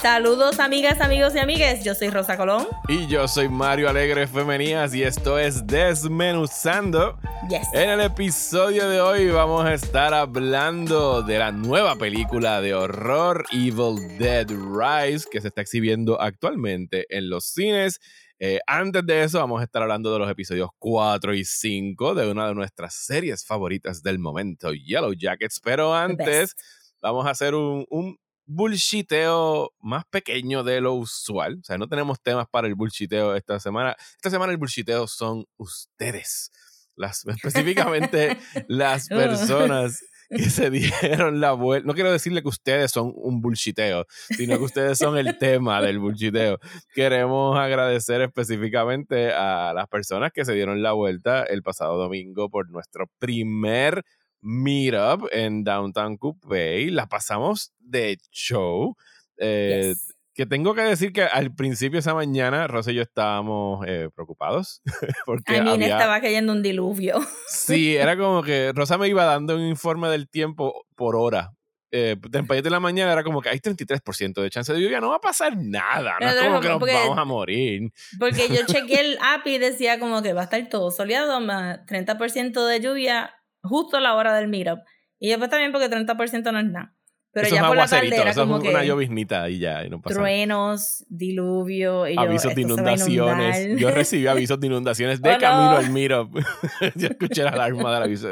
Saludos amigas, amigos y amigues, yo soy Rosa Colón. Y yo soy Mario Alegre Femenías y esto es Desmenuzando. Yes. En el episodio de hoy vamos a estar hablando de la nueva película de horror Evil Dead Rise que se está exhibiendo actualmente en los cines. Eh, antes de eso vamos a estar hablando de los episodios 4 y 5 de una de nuestras series favoritas del momento, Yellow Jackets. Pero antes vamos a hacer un, un bullshiteo más pequeño de lo usual. O sea, no tenemos temas para el bullshiteo esta semana. Esta semana el bullshiteo son ustedes. Las, específicamente las personas que se dieron la vuelta. No quiero decirle que ustedes son un bullshiteo, sino que ustedes son el tema del bullshiteo. Queremos agradecer específicamente a las personas que se dieron la vuelta el pasado domingo por nuestro primer meetup en Downtown Coupé. La pasamos de show. Eh. Que tengo que decir que al principio esa mañana, Rosa y yo estábamos eh, preocupados. porque I mean, había- estaba cayendo un diluvio. Sí, era como que Rosa me iba dando un informe del tiempo por hora. Eh, de la mañana era como que hay 33% de chance de lluvia, no va a pasar nada, no es como que nos porque- vamos a morir. Porque yo chequeé el app y decía como que va a estar todo soleado, más 30% de lluvia justo a la hora del meetup. Y después también porque 30% no es nada. Pero eso ya es por la tarde aguacerito, era eso como es una lloviznita y ya, y no pasa nada. truenos, diluvio, y yo, Avisos de inundaciones. Yo recibí avisos de inundaciones de Oh, no. camino al meetup. yo escuché la alarma del aviso.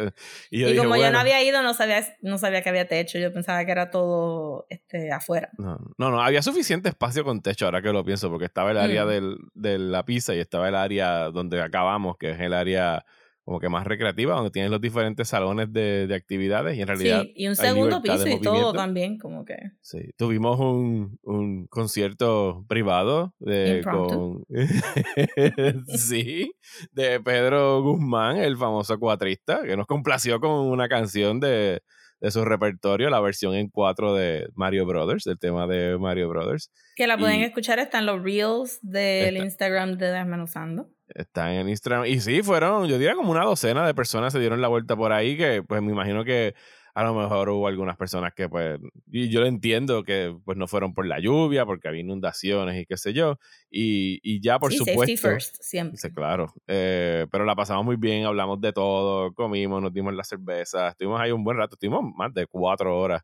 Y yo y dije, como yo no había ido, no sabía, no sabía que había techo. Yo pensaba que era todo este, afuera. No, no, no, había suficiente espacio con techo, ahora que lo pienso, porque estaba el área Mm. del, de la pizza y estaba el área donde acabamos, que es el área como que más recreativa, donde tienes los diferentes salones de, de actividades y en realidad Sí, y un segundo piso y todo también, como que. Sí, tuvimos un, un concierto privado de, con, sí, de Pedro Guzmán, el famoso cuatrista, que nos complació con una canción de, de su repertorio, la versión en cuatro de Mario Brothers, del tema de Mario Brothers. Que la pueden Y- escuchar, están los reels del Instagram de Desmenuzando. Está en Instagram. Y sí, fueron, yo diría como una docena de personas se dieron la vuelta por ahí, que pues me imagino que a lo mejor hubo algunas personas que pues, y yo lo entiendo que pues no fueron por la lluvia, porque había inundaciones y qué sé yo. Y, y ya por sí, supuesto. first, siempre. Sí, claro. Eh, pero la pasamos muy bien, hablamos de todo, comimos, nos dimos la cerveza, estuvimos ahí un buen rato, estuvimos más de cuatro horas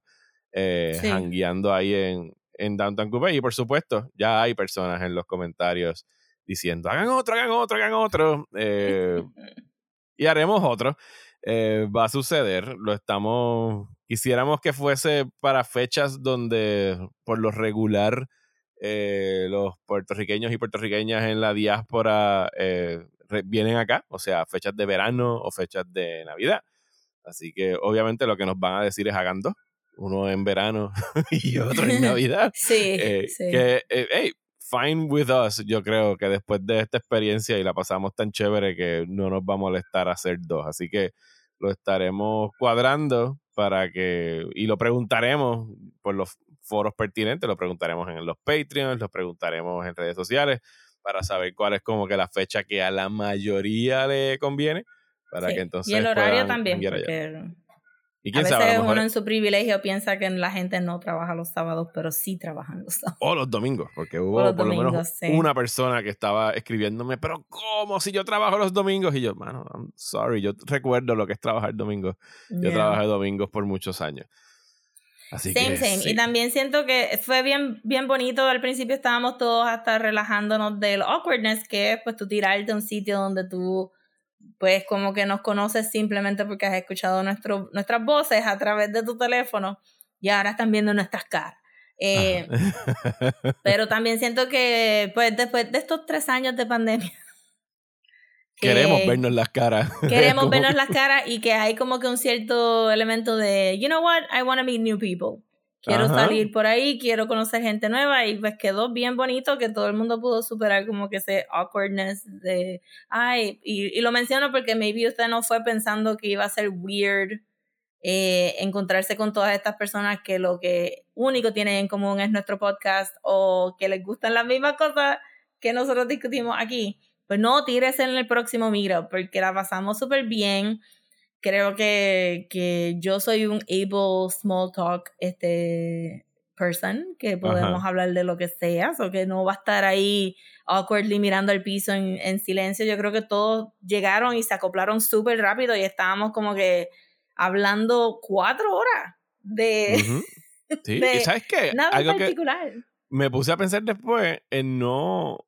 eh, Sí. ahí en, en Downtown Coupé. Y por supuesto, ya hay personas en los comentarios diciendo, hagan otro, hagan otro, hagan otro. Eh, y haremos otro. Eh, va a suceder, lo estamos, quisiéramos que fuese para fechas donde por lo regular eh, los puertorriqueños y puertorriqueñas en la diáspora vienen acá, o sea, fechas de verano o fechas de Navidad. Así que obviamente lo que nos van a decir es hagan dos, uno en verano y otro en Navidad. Sí, Eh, sí. Que, eh, hey, fine with us. Yo creo que después de esta experiencia y la pasamos tan chévere que no nos va a molestar hacer dos. Así que lo estaremos cuadrando para que. Y lo preguntaremos por los foros pertinentes, lo preguntaremos en los Patreons, lo preguntaremos en redes sociales para saber cuál es como que la fecha que a la mayoría le conviene. Para Sí. que entonces. y el horario también, porque Y a veces sabe, a lo mejor. uno en su privilegio piensa que la gente no trabaja los sábados, pero sí trabajan los sábados. O los domingos, porque hubo por lo menos sí. una persona que estaba escribiéndome, pero ¿cómo si yo trabajo los domingos? Y yo, mano, I'm sorry, yo recuerdo lo que es trabajar domingos. Yo Yeah. trabajé domingos por muchos años. Así Same, que same. sí. Y también siento que fue bien, bien bonito. Al principio estábamos todos hasta relajándonos del awkwardness, que es pues tú tirarte a un sitio donde tú pues como que nos conoces simplemente porque has escuchado nuestro, nuestras voces a través de tu teléfono y ahora están viendo nuestras caras. Eh, pero también siento que pues después de estos tres años de pandemia que Queremos vernos las caras. queremos vernos que- las caras y que hay como que un cierto elemento de, you know what, I want to meet new people. Quiero Ajá. salir por ahí, quiero conocer gente nueva y pues quedó bien bonito que todo el mundo pudo superar como que ese awkwardness de, ay, y, y lo menciono porque maybe usted no fue pensando que iba a ser weird eh, encontrarse con todas estas personas que lo que único tienen en común es nuestro podcast o que les gustan las mismas cosas que nosotros discutimos aquí. Pues no, tírese en el próximo meetup porque la pasamos súper bien. Creo que, que yo soy un able small talk este person, que podemos hablar de lo que sea, o que no va a estar ahí awkwardly mirando al piso en, en silencio. Yo creo que todos llegaron y se acoplaron súper rápido y estábamos como que hablando cuatro horas de... Sí, y ¿sabes qué? Nada Algo particular. me puse a pensar después en no...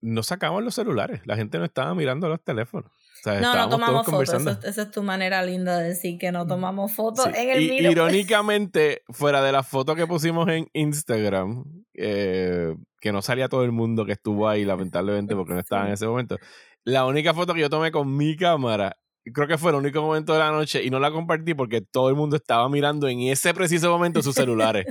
No sacamos los celulares, la gente no estaba mirando los teléfonos no, no tomamos fotos. Esa, es tu manera linda de decir que no mm, tomamos fotos en el y, Irónicamente, fuera de la foto que pusimos en Instagram, eh, que no salía todo el mundo que estuvo ahí, lamentablemente, porque no estaba en ese momento. La única foto que yo tomé con mi cámara creo que fue el único momento de la noche y no la compartí porque todo el mundo estaba mirando en ese preciso momento sus celulares.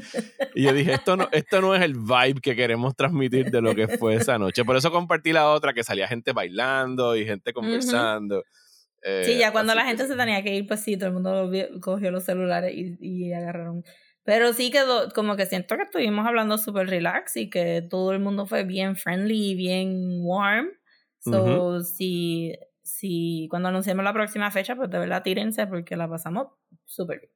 y yo dije, esto no, esto no es el vibe que queremos transmitir de lo que fue esa noche. Por eso compartí la otra, que salía gente bailando y gente conversando. sí, ya eh, cuando la gente se tenía que ir, pues sí, todo el mundo cogió los celulares y, y agarraron. Pero sí quedó, como que siento que estuvimos hablando súper relax y que todo el mundo fue bien friendly y bien warm. So, sí, si cuando anunciemos la próxima fecha, pues de verdad tírense porque la pasamos súper bien.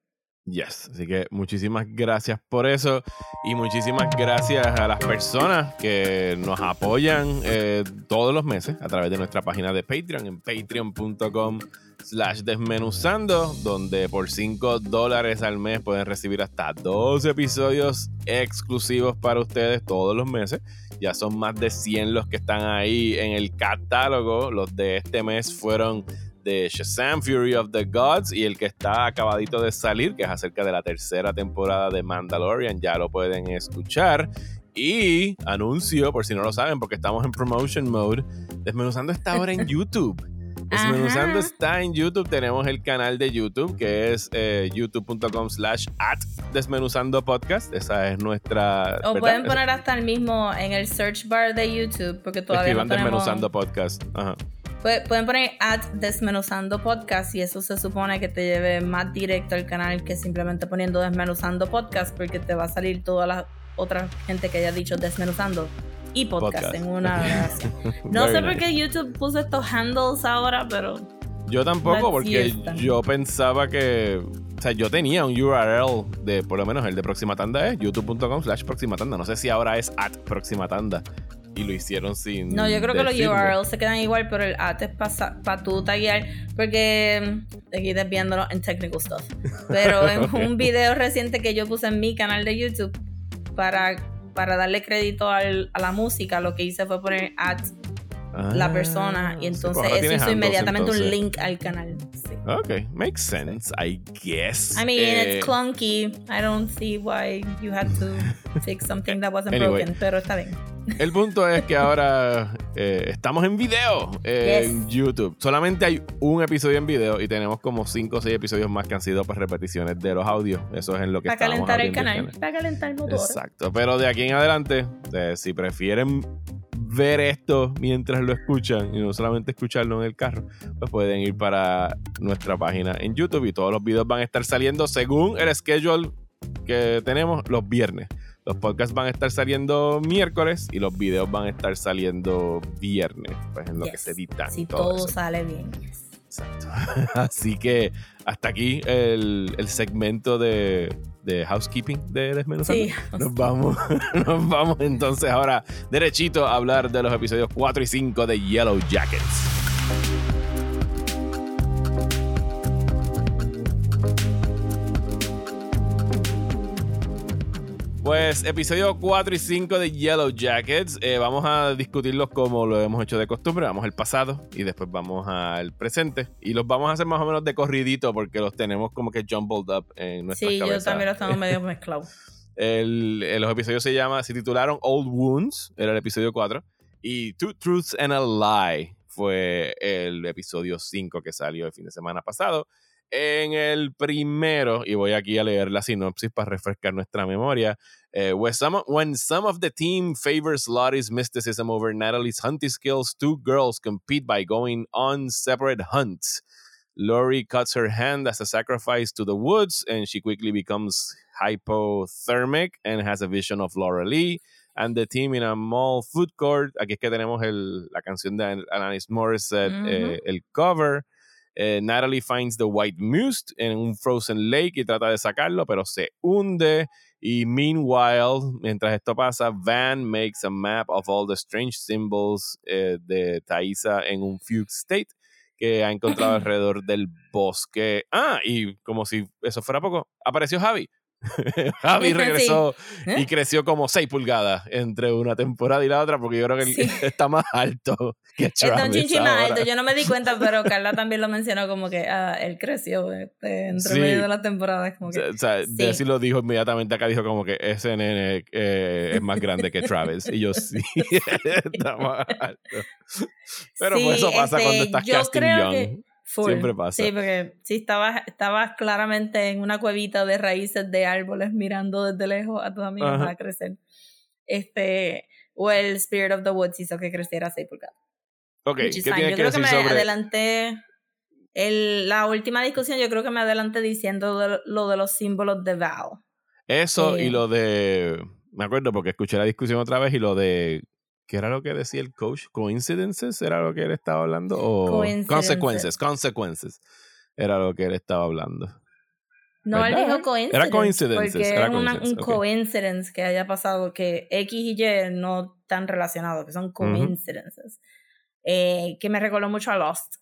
Yes, así que muchísimas gracias por eso y muchísimas gracias a las personas que nos apoyan eh, todos los meses a través de nuestra página de Patreon en patreon.com slash desmenuzando donde por 5 dólares al mes pueden recibir hasta dos episodios exclusivos para ustedes todos los meses ya son más de 100 los que están ahí en el catálogo. Los de este mes fueron de Shazam Fury of the Gods y el que está acabadito de salir, que es acerca de la tercera temporada de Mandalorian, ya lo pueden escuchar. Y anuncio, por si no lo saben, porque estamos en promotion mode, desmenuzando esta ahora en YouTube. Desmenuzando está en YouTube. Tenemos el canal de YouTube que es eh, youtube.com slash at desmenuzando podcast. Esa es nuestra. O pueden poner hasta el mismo en el search bar de YouTube porque todavía no tenemos... desmenuzando podcast. Pueden poner at desmenuzando podcast y eso se supone que te lleve más directo al canal que simplemente poniendo desmenuzando podcast porque te va a salir toda la otra gente que haya dicho desmenuzando y podcast, en una. No sé por qué YouTube puso estos handles ahora, pero. Yo tampoco, porque yo pensaba que. O sea, yo tenía un URL de, por lo menos el de Próxima Tanda es youtube.com slash Próxima Tanda. No sé si ahora es at Próxima Tanda. Y lo hicieron sin. No, yo creo que los URLs se quedan igual, pero el at es para tu taguear. Porque. Aquí desviándonos en technical stuff. Pero en un video reciente que yo puse en mi canal de YouTube para para darle crédito al, a la música, lo que hice fue poner la persona y pues entonces eso hizo inmediatamente un link al canal. Sí. Ok, makes sense, I guess. I mean, it's eh, clunky. I don't see why you had to fix something that wasn't broken, pero está bien. El punto es que ahora eh, estamos en video en YouTube. Solamente hay un episodio en video y tenemos como 5 o 6 episodios más que han sido pues, repeticiones de los audios. Eso es en lo que Para calentar el canal, para calentar el motor. Exacto. Pero de aquí en adelante, eh, si prefieren ver esto mientras lo escuchan y no solamente escucharlo en el carro, pues pueden ir para nuestra página en YouTube y todos los videos van a estar saliendo según el schedule que tenemos los viernes. Los podcasts van a estar saliendo miércoles y los videos van a estar saliendo viernes, pues en lo que se editan. Si todo, sale bien. Exacto. Así que hasta aquí el, el segmento de, de, housekeeping de Desmenuzando. Sí. Nos vamos, nos vamos entonces ahora derechito a hablar de los episodios 4 y 5 de Yellow Jackets. Pues episodio 4 y 5 de Yellow Jackets. Eh, vamos a discutirlos como lo hemos hecho de costumbre. Vamos al pasado y después vamos al presente. Y los vamos a hacer más o menos de corridito porque los tenemos como que jumbled up en nuestra Sí, yo también los tengo medio mezclados. El, los episodios se llama, se titularon Old Wounds, era el episodio 4. Y Two Truths and a Lie fue el episodio 5 que salió el fin de semana pasado. En el primero, y voy aquí a leer la sinopsis para refrescar nuestra memoria, uh, when, some, when some of the team favors Lottie's mysticism over Natalie's hunting skills, two girls compete by going on separate hunts. Lori cuts her hand as a sacrifice to the woods, and she quickly becomes hypothermic and has a vision of Laura Lee. And the team in a mall food court. Aquí es que tenemos el, la canción de Alanis Morissette, mm -hmm. eh, el cover. Eh, Natalie finds the white must en un frozen lake y trata de sacarlo, pero se hunde. Y meanwhile, mientras esto pasa, Van makes a map of all the strange symbols eh, de Thaisa en un fugue state que ha encontrado alrededor del bosque. Ah, y como si eso fuera poco, apareció Javi. Javi regresó y ¿Eh? creció como 6 pulgadas entre una temporada y la otra, porque yo creo que él está más alto que Travis. Está un más alto, yo no me di cuenta, pero Carla también lo mencionó como que ah, él creció este, entre medio de las temporadas. Como que, o sea, sí. lo dijo inmediatamente acá, dijo como que ese nene eh, es más grande que Travis. y yo sí, está más alto. Pero pues eso pasa cuando este, estás casting young. Siempre pasa. Sí, porque sí, estabas, estabas claramente en una cuevita de raíces de árboles mirando desde lejos a tus amigos a crecer. Este, o el Spirit of the Woods hizo que creciera 6 pulgadas. Ok, ¿qué Yo que creo que me sobre... adelanté. El, la última discusión, yo creo que me adelanté diciendo lo de los símbolos de Val. Eso y lo de. Me acuerdo porque escuché la discusión otra vez y lo de ¿Qué era lo que decía el coach? ¿Coincidences era lo que él estaba hablando? ¿O consecuencias? Consequences era lo que él estaba hablando. No, él dijo coincidences. Era coincidences. Porque era un coincidence que haya pasado que X y Y no están relacionados, que son coincidences. Eh, que me recordó mucho a Lost.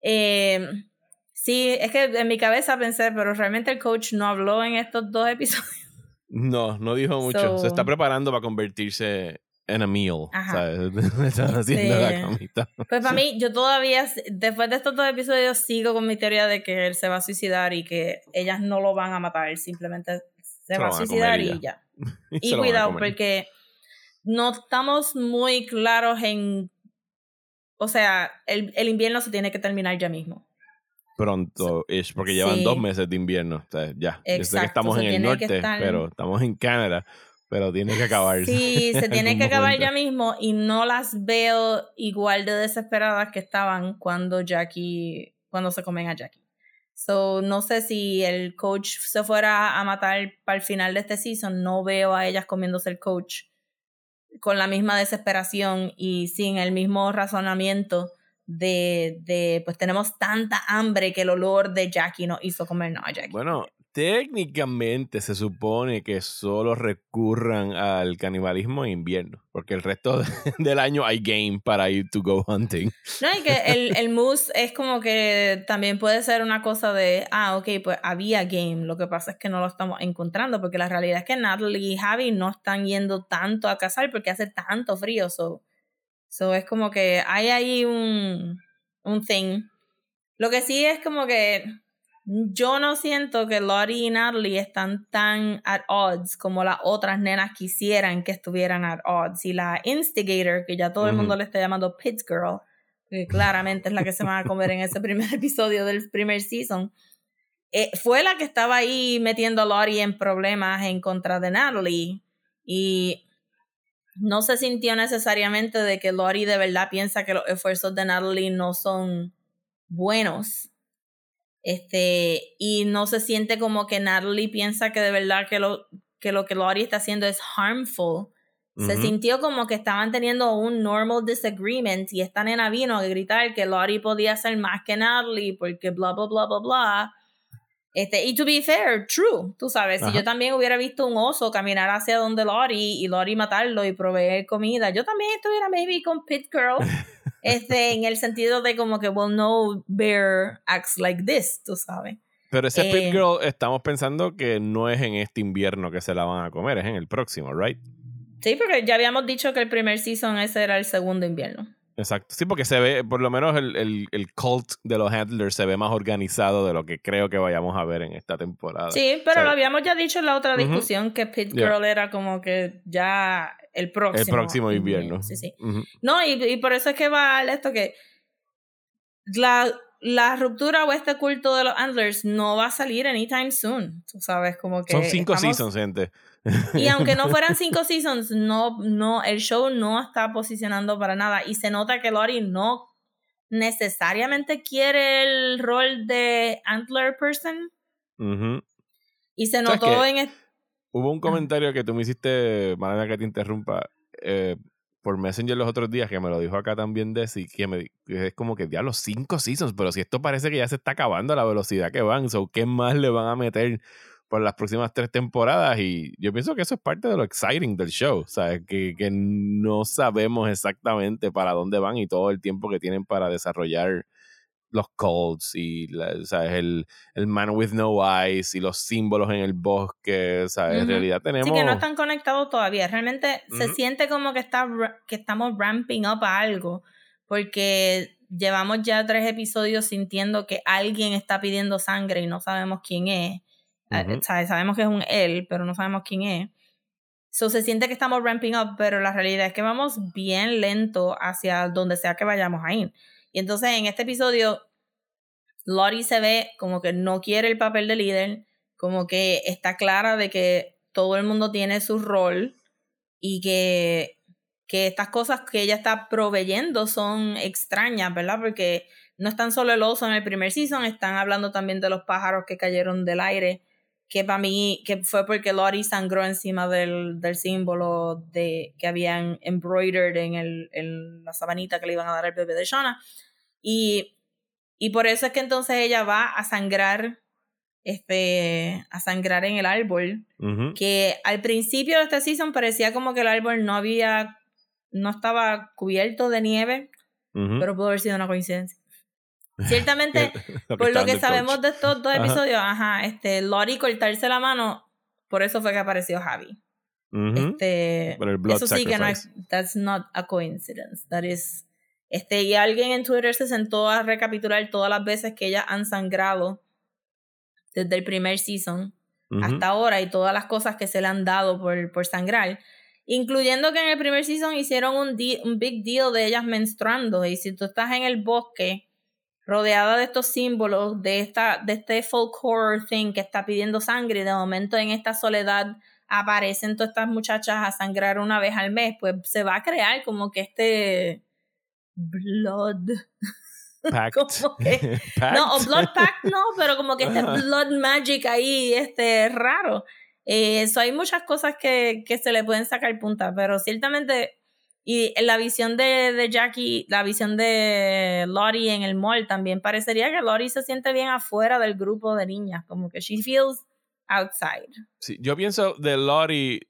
Em, sí, es que en mi cabeza pensé, pero realmente el coach no habló en estos dos episodios. No, no dijo mucho. Se está preparando para convertirse en a meal. ¿sabes? están haciendo la. Pues para mí, yo todavía, después de estos dos episodios, sigo con mi teoría de que él se va a suicidar y que ellas no lo van a matar, simplemente se, va a suicidar y ya. y, cuidado, porque no estamos muy claros en. O sea, el, el invierno se tiene que terminar ya mismo. Pronto, ish, porque llevan dos meses de invierno. O sea, ya. Exacto, que estamos en el norte, pero estamos en Canadá pero tiene que acabar. Sí, se tiene que acabar ya mismo y no las veo igual de desesperadas que estaban cuando Jackie, cuando se comen a Jackie. So, no sé si el coach se fuera a matar para el final de este season, no veo a ellas comiéndose el coach con la misma desesperación y sin el mismo razonamiento de, de pues tenemos tanta hambre que el olor de Jackie nos hizo comernos a Jackie. Bueno, técnicamente se supone que solo recurran al canibalismo en invierno, porque el resto del año hay game para ir to go hunting. No, y que el, el moose es como que también puede ser una cosa de, ah, ok, pues había game, lo que pasa es que no lo estamos encontrando, porque la realidad es que Natalie y Javi no están yendo tanto a cazar porque hace tanto frío, so, so es como que hay ahí un, un thing. Lo que sí es como que yo no siento que Lottie y Natalie están tan at odds como las otras nenas quisieran que estuvieran at odds. Y la Instigator, que ya todo el mundo le está llamando Pit Girl, que claramente es la que se va a comer en ese primer episodio del primer season, eh, fue la que estaba ahí metiendo a Lottie en problemas en contra de Natalie. Y no se sintió necesariamente de que Lottie de verdad piensa que los esfuerzos de Natalie no son buenos este, y no se siente como que Natalie piensa que de verdad que lo que, lo que Lottie está haciendo es harmful. Se sintió como que estaban teniendo un normal disagreement y esta nena vino a gritar que Lottie podía ser más que Natalie porque bla, bla, bla, bla, bla. Este, y to be fair, true, tú sabes, si yo también hubiera visto un oso caminar hacia donde Lori y Lori matarlo y proveer comida, yo también estuviera maybe con Pit Girl, este, en el sentido de como que, well, no bear acts like this, tú sabes. Pero ese Pit eh, Girl estamos pensando que no es en este invierno que se la van a comer, es en el próximo, right? Sí, porque ya habíamos dicho que el primer season ese era el segundo invierno. Exacto. Sí, porque se ve, por lo menos el, el, el, cult de los handlers se ve más organizado de lo que creo que vayamos a ver en esta temporada. Sí, pero lo habíamos ya dicho en la otra discusión que Pit Girl era como que ya el próximo. El próximo invierno. Sí, sí. No, y, y, por eso es que va esto que la, la ruptura o este culto de los handlers no va a salir anytime soon. Tú sabes, como que. Son cinco seasons, gente. Y aunque no fueran cinco seasons, no, no, el show no está posicionando para nada. Y se nota que Lori no necesariamente quiere el rol de Antler Person. Y se notó en... Hubo un comentario que tú me hiciste, manera que te interrumpa, eh, por Messenger los otros días, que me lo dijo acá también Desi, que, me, es como que ya los cinco seasons, pero si esto parece que ya se está acabando a la velocidad que van, so, ¿qué más le van a meter por las próximas tres temporadas? Y yo pienso que eso es parte de lo exciting del show, ¿sabes? Que, que no sabemos exactamente para dónde van y todo el tiempo que tienen para desarrollar los colds y El, el, man with no eyes y los símbolos en el bosque, ¿sabes? En realidad tenemos... Sí, que no están conectados todavía. Realmente se siente como que, está, que estamos ramping up a algo, porque llevamos ya tres episodios sintiendo que alguien está pidiendo sangre y no sabemos quién es. Eh, sabemos que es un él, pero no sabemos quién es. So, se siente que estamos ramping up, pero la realidad es que vamos bien lento hacia donde sea que vayamos a ir. Y entonces en este episodio, Lottie se ve como que no quiere el papel de líder, como que está clara de que todo el mundo tiene su rol y que, que estas cosas que ella está proveyendo son extrañas, ¿verdad? Porque no están solo el oso en el primer season, están hablando también de los pájaros que cayeron del aire, que para mí, que fue porque Lottie sangró encima del, del símbolo de, que habían embroidered en, el, en la sabanita que le iban a dar al bebé de Shona. Y, y por eso es que entonces ella va a sangrar, este, a sangrar en el árbol, que al principio de esta season parecía como que el árbol no había, no estaba cubierto de nieve, pero pudo haber sido una coincidencia. Ciertamente, por lo que sabemos de estos dos episodios, ajá, este, Lori cortarse la mano, por eso fue que apareció Javi. Este, eso sí que no es, that's not a coincidence, that is, este, y alguien en Twitter se sentó a recapitular todas las veces que ellas han sangrado desde el primer season hasta ahora y todas las cosas que se le han dado por, por sangrar. Incluyendo que en el primer season hicieron un, un big deal de ellas menstruando. Y si tú estás en el bosque rodeada de estos símbolos, de, esta, de este folk horror thing que está pidiendo sangre y de momento en esta soledad aparecen todas estas muchachas a sangrar una vez al mes, pues se va a crear como que este blood Pact. No, o blood pact no, pero como que este blood magic ahí, este, raro. Eso eh, hay muchas cosas que, que se le pueden sacar punta, pero ciertamente y la visión de, de, Jackie, la visión de Lottie en el mall, también parecería que Lottie se siente bien afuera del grupo de niñas, como que she feels outside. Sí, yo pienso de Lottie,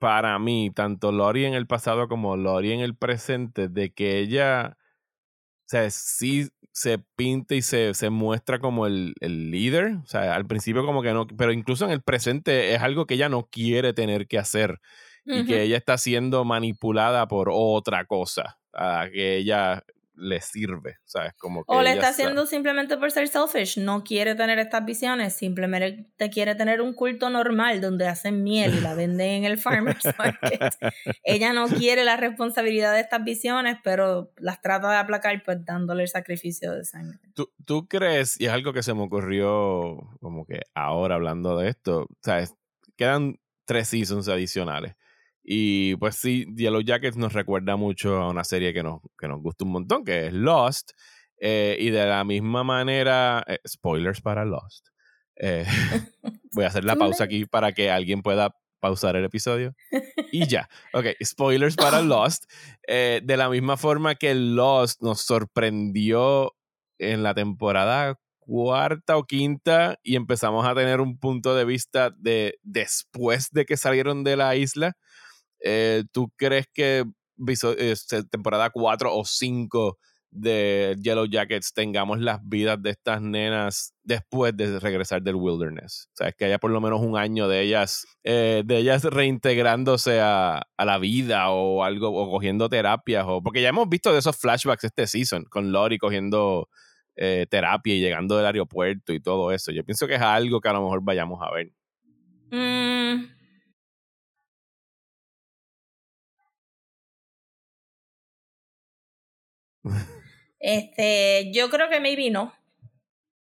para mí, tanto Lottie en el pasado como Lottie en el presente, de que ella, o sea, sí se pinta y se, se muestra como el, el, líder, o sea, al principio como que no, pero incluso en el presente es algo que ella no quiere tener que hacer y que ella está siendo manipulada por otra cosa a que ella le sirve, ¿sabes? Como o le está haciendo simplemente por ser selfish, no quiere tener estas visiones, simplemente quiere tener un culto normal donde hacen miel y la venden en el farmer's market. ella no quiere la responsabilidad de estas visiones, pero las trata de aplacar pues dándole el sacrificio de sangre. ¿Tú, tú crees, y es algo que se me ocurrió como que ahora hablando de esto, ¿sabes? Quedan tres seasons adicionales. Y pues sí, Yellow Jackets nos recuerda mucho a una serie que nos, que nos gusta un montón, que es Lost. Eh, y de la misma manera, eh, spoilers para Lost. Eh, voy a hacer la pausa aquí para que alguien pueda pausar el episodio. Y ya. Ok, spoilers para Lost. de la misma forma que Lost nos sorprendió en la temporada cuarta o quinta y empezamos a tener un punto de vista de después de que salieron de la isla eh, ¿Tú crees que este, temporada 4 o 5 de Yellow Jackets tengamos las vidas de estas nenas después de regresar del wilderness. O sea, es que haya por lo menos un año de ellas, eh, de ellas reintegrándose a, la vida o algo, o cogiendo terapias, o porque ya hemos visto de esos flashbacks este season, con Lori cogiendo eh, terapia y llegando del aeropuerto y todo eso. Yo pienso que es algo que a lo mejor vayamos a ver. Mm, Este, yo creo que maybe no.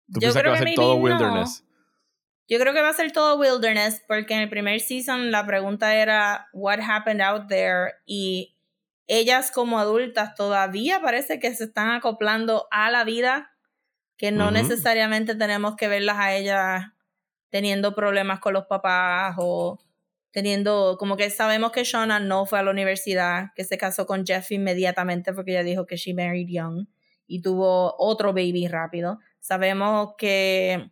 yo creo que, va a ser todo wilderness. Yo creo que va a ser todo wilderness porque en el primer season la pregunta era what happened out there y ellas como adultas todavía parece que se están acoplando a la vida que no necesariamente tenemos que verlas a ellas teniendo problemas con los papás o teniendo, como que sabemos que Shona no fue a la universidad, que se casó con Jeff inmediatamente porque ella dijo que she married young y tuvo otro baby rápido. Sabemos que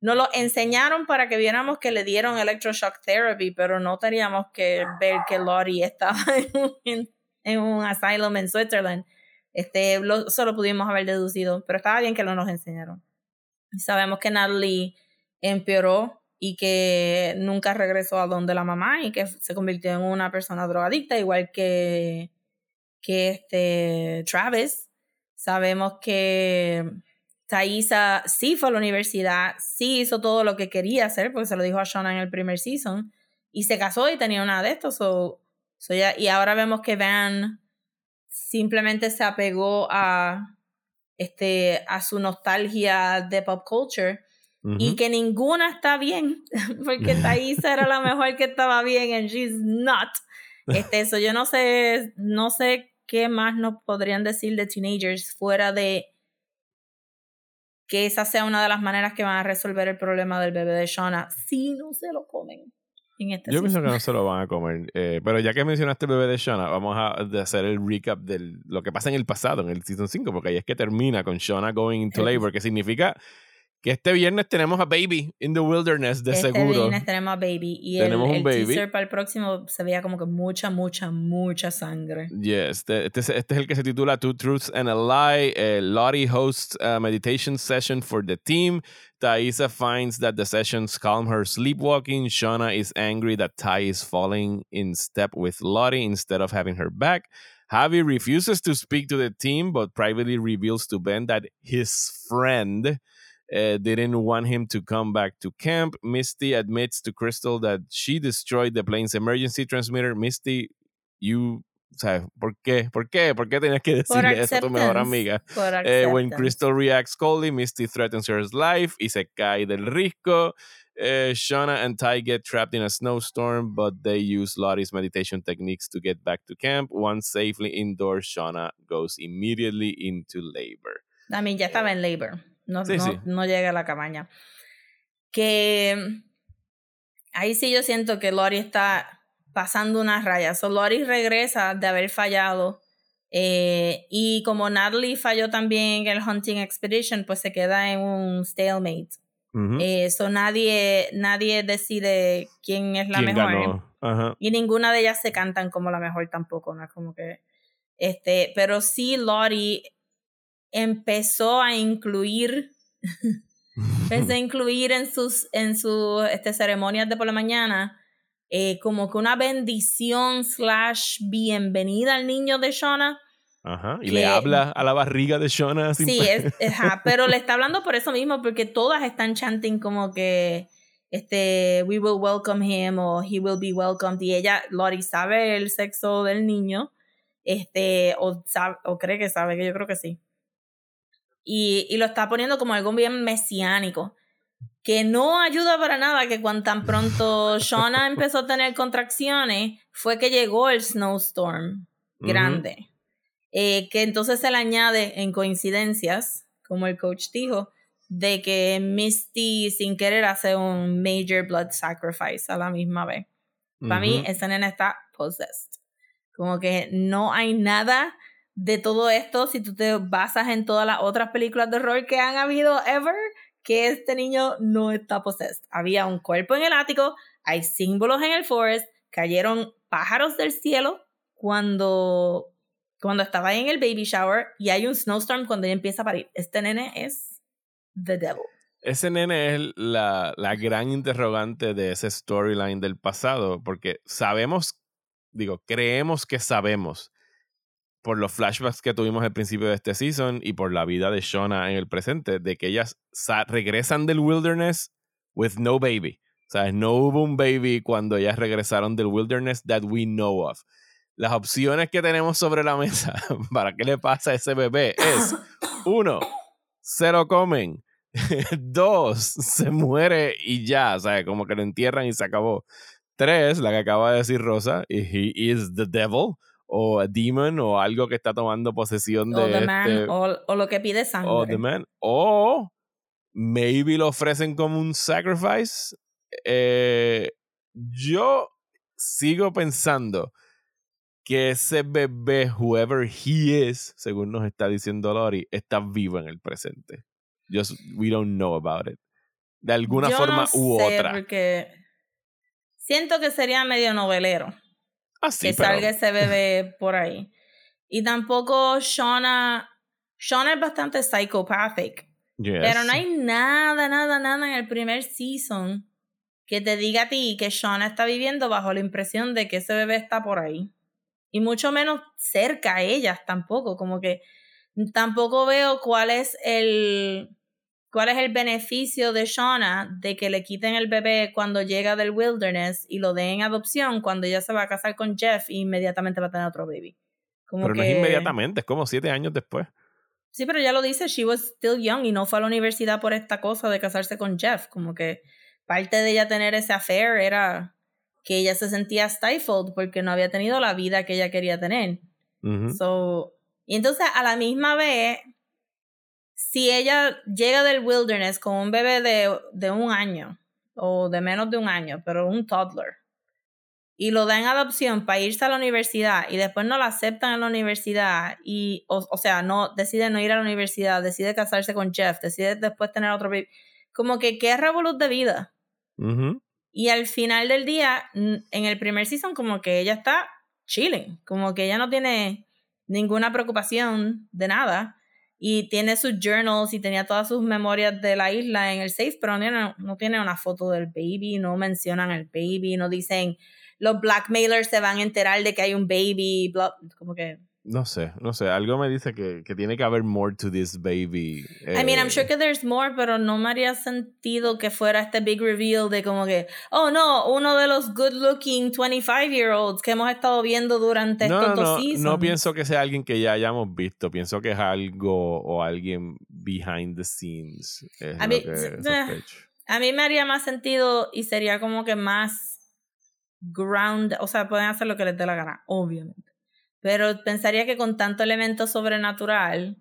nos lo enseñaron para que viéramos que le dieron electroshock therapy, pero no teníamos que ver que Lottie estaba en, en un asylum en Switzerland. Este, lo, solo pudimos haber deducido, pero estaba bien que lo nos enseñaron. Sabemos que Natalie empeoró y que nunca regresó a donde la mamá y que se convirtió en una persona drogadicta, igual que, que este Travis. Sabemos que Thaisa sí fue a la universidad, sí hizo todo lo que quería hacer, porque se lo dijo a Shona en el primer season, y se casó y tenía una de estos. So, ya, y ahora vemos que Van simplemente se apegó a, este, a su nostalgia de pop culture y que ninguna está bien, porque Thaisa era la mejor que estaba bien and she's not. Este, eso yo no sé, no sé qué más nos podrían decir de teenagers fuera de que esa sea una de las maneras que van a resolver el problema del bebé de Shauna si no se lo comen. Este Yo pienso que no se lo van a comer. Eh, pero ya que mencionaste el bebé de Shauna, vamos a hacer el recap de lo que pasa en el pasado, en el Season 5, porque ahí es que termina con Shauna going into labor, que significa que este viernes tenemos a Baby in the Wilderness, de este seguro. Este viernes tenemos a Baby. Y tenemos el, un baby. teaser para el próximo se veía como que mucha, mucha, mucha sangre. Yes, este, este, este es el que se titula Two Truths and a Lie. Uh, Lottie hosts a meditation session for the team. Thaisa finds that the sessions calm her sleepwalking. Shauna is angry that Ty is falling in step with Lottie instead of having her back. Javi refuses to speak to the team, but privately reveals to Ben that his friend uh, didn't want him to come back to camp. Misty admits to Crystal that she destroyed the plane's emergency transmitter. Misty, you o sea, ¿por qué? ¿Por qué? ¿Por qué tenías que decirle eso a tu mejor amiga? Uh, when Crystal reacts coldly, Misty threatens her life y se cae del risco. Uh, Shauna and Ty get trapped in a snowstorm, but they use Lottie's meditation techniques to get back to camp. Once safely indoors, Shauna goes immediately into labor. I mean, ya estaba en labor no, no, llega a la cabaña. Que ahí sí yo siento que Lori está pasando una raya. So Lori regresa de haber fallado. Eh, y como Natalie falló también en el Hunting Expedition, pues se queda en un stalemate. Eso eh, nadie, nadie decide quién es la mejor. Y ninguna de ellas se cantan como la mejor tampoco, ¿no? Como que. Este, pero sí, Lori empezó a incluir, empezó a incluir en sus, en sus este, ceremonias de por la mañana eh, como que una bendición slash bienvenida al niño de Shona. Ajá, y le habla a la barriga de Shona. Sí, es, pero le está hablando por eso mismo, porque todas están chanting como que este, we will welcome him o he will be welcomed. Y ella, Lori, sabe el sexo del niño, este, o, o cree que sabe, que yo creo que sí y, y lo está poniendo como algo bien mesiánico que no ayuda para nada que cuando tan pronto Shauna empezó a tener contracciones fue que llegó el snowstorm grande. Eh, que entonces se le añade en coincidencias, como el coach dijo, de que Misty sin querer hace un major blood sacrifice a la misma vez. Para mí, esa nena está possessed. Como que no hay nada de todo esto, si tú te basas en todas las otras películas de horror que han habido ever, que este niño no está possessed. Había un cuerpo en el ático, hay símbolos en el forest, cayeron pájaros del cielo cuando, cuando estaba en el baby shower y hay un snowstorm cuando ella empieza a parir. Este nene es the devil. Ese nene es la, la gran interrogante de ese storyline del pasado, porque sabemos, digo, creemos que sabemos por los flashbacks que tuvimos al principio de este season y por la vida de Shona en el presente, de que ellas regresan del wilderness with no baby. O sea, no hubo un baby cuando ellas regresaron del wilderness that we know of. Las opciones que tenemos sobre la mesa para qué le pasa a ese bebé es, uno, se lo comen. Dos, se muere y ya, o sea, como que lo entierran y se acabó. Tres, la que acaba de decir Rosa, he is the devil o a demon o algo que está tomando posesión de este, o, lo que pide sangre o the man o maybe lo ofrecen como un sacrifice eh, yo sigo pensando que ese bebé, whoever he is, según nos está diciendo Lori, está vivo en el presente. Just, we don't know about it. De alguna forma u otra. Porque siento que sería medio novelero. Ah, que salga ese bebé por ahí. Y tampoco Shauna. Shauna es bastante psychopathic. Pero no hay nada, nada, nada en el primer season que te diga a ti que Shauna está viviendo bajo la impresión de que ese bebé está por ahí. Y mucho menos cerca a ellas tampoco. Como que tampoco veo cuál es el. ¿Cuál es el beneficio de Shauna de que le quiten el bebé cuando llega del wilderness y lo den en adopción cuando ella se va a casar con Jeff e inmediatamente va a tener otro baby? pero no es inmediatamente, es como siete años después. Sí, pero ya lo dice, she was still young y no fue a la universidad por esta cosa de casarse con Jeff. Como que parte de ella tener ese affair era que ella se sentía stifled porque no había tenido la vida que ella quería tener. so, y entonces a la misma vez, si ella llega del wilderness con un bebé de, de un año o de menos de un año, pero un toddler, y lo da en adopción para irse a la universidad y después no la aceptan en la universidad y, o, sea, no decide no ir a la universidad, decide casarse con Jeff, decide después tener otro bebé. Como que qué revolut de vida. Y al final del día, en el primer season, como que ella está chilling, como que ella no tiene ninguna preocupación de nada y tiene sus journals y tenía todas sus memorias de la isla en el safe, pero no, no tiene una foto del baby, no mencionan el baby, no dicen los blackmailers se van a enterar de que hay un baby, como que... No sé, no sé. Algo me dice que, que, tiene que haber more to this baby. I mean, I'm eh. sure que there's more, pero no me haría sentido que fuera este big reveal de como que, oh no, uno de los good looking 25 year olds que hemos estado viendo durante no, estos no, dos seasons. No pienso que sea alguien que ya hayamos visto. Pienso que es algo o alguien behind the scenes. a, mí, eh, a mí me haría más sentido y sería como que más ground, o sea, pueden hacer lo que les dé la gana, obviamente. Pero pensaría que con tanto elemento sobrenatural,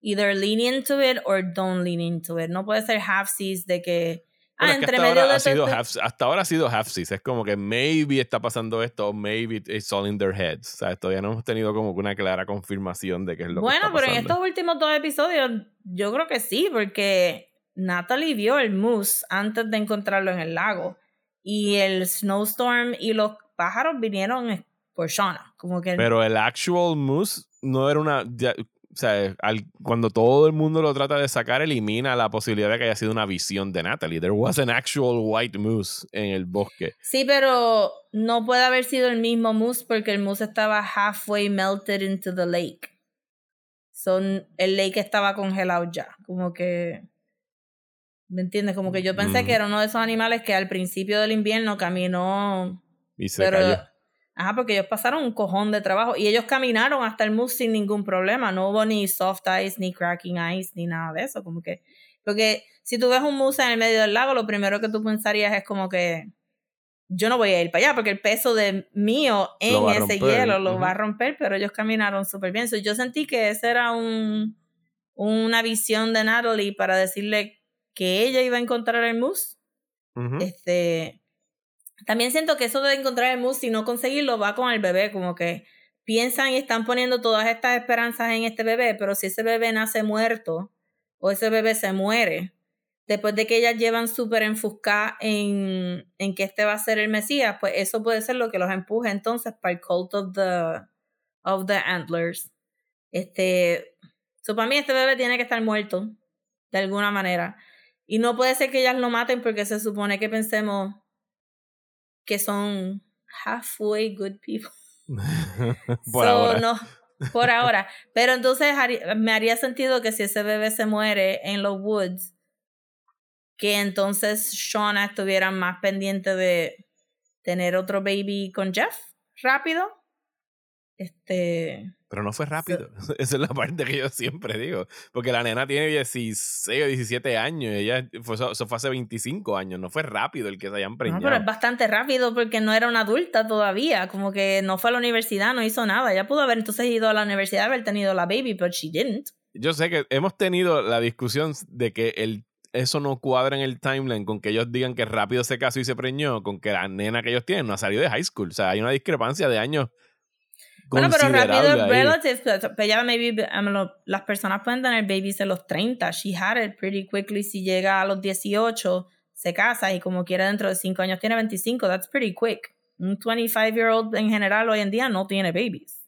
either lean into it or don't lean into it. No puede ser half-seas de que. ah, entre medio de ha sido hasta ahora ha sido half-seas. Es como que maybe está pasando esto, maybe it's all in their heads. O sea, todavía no hemos tenido como una clara confirmación de que es lo bueno, que está pasando. Bueno, pero en estos últimos dos episodios, yo creo que sí, porque Natalie vio el moose antes de encontrarlo en el lago y el snowstorm y los pájaros vinieron por Shauna. Como que... Pero el actual moose no era una... o sea, cuando todo el mundo lo trata de sacar, elimina la posibilidad de que haya sido una visión de Natalie. There was an actual white moose en el bosque. Sí, pero no puede haber sido el mismo moose porque el moose estaba halfway melted into the lake. Son, el lake estaba congelado ya. Como que. ¿Me entiendes? Como que yo pensé que era uno de esos animales que al principio del invierno caminó. Y se cayó. Ajá, porque ellos pasaron un cojón de trabajo y ellos caminaron hasta el moose sin ningún problema. No hubo ni soft ice, ni cracking ice, ni nada de eso. Como que. Porque si tú ves un moose en el medio del lago, lo primero que tú pensarías es como que. Yo no voy a ir para allá porque el peso de mío en ese hielo lo va a romper, pero ellos caminaron súper bien. yo sentí que esa era un, una visión de Natalie para decirle que ella iba a encontrar el mousse. Este. También siento que eso de encontrar el mousse y no conseguirlo va con el bebé, como que piensan y están poniendo todas estas esperanzas en este bebé, pero si ese bebé nace muerto o ese bebé se muere, después de que ellas llevan súper enfuscadas en, en que este va a ser el Mesías, pues eso puede ser lo que los empuje entonces para el cult of the, of the antlers. Este, so para mí este bebé tiene que estar muerto, de alguna manera. Y no puede ser que ellas lo maten porque se supone que pensemos que son halfway good people. por ahora. No, por ahora. Pero entonces me haría sentido que si ese bebé se muere en los woods, que entonces Shauna estuviera más pendiente de tener otro baby con Jeff rápido. Este. Pero no fue rápido. Esa es la parte que yo siempre digo. Porque la nena tiene 16 o 17 años. ella fue, eso fue hace 25 años. No fue rápido el que se hayan preñado. No, pero es bastante rápido porque no era una adulta todavía. Como que no fue a la universidad, no hizo nada. Ella pudo haber entonces ido a la universidad, haber tenido la baby, pero she didn't. Yo sé que hemos tenido la discusión de que el eso no cuadra en el timeline con que ellos digan que rápido se casó y se preñó, con que la nena que ellos tienen no ha salido de high school. O sea, hay una discrepancia de años. Bueno, pero rápido relative, pero ya maybe las personas pueden tener babies en los 30. She had it pretty quickly. Si llega a los 18, se casa y como quiera dentro de 5 años tiene 25. That's pretty quick. Un 25 year old en general hoy en día no tiene babies.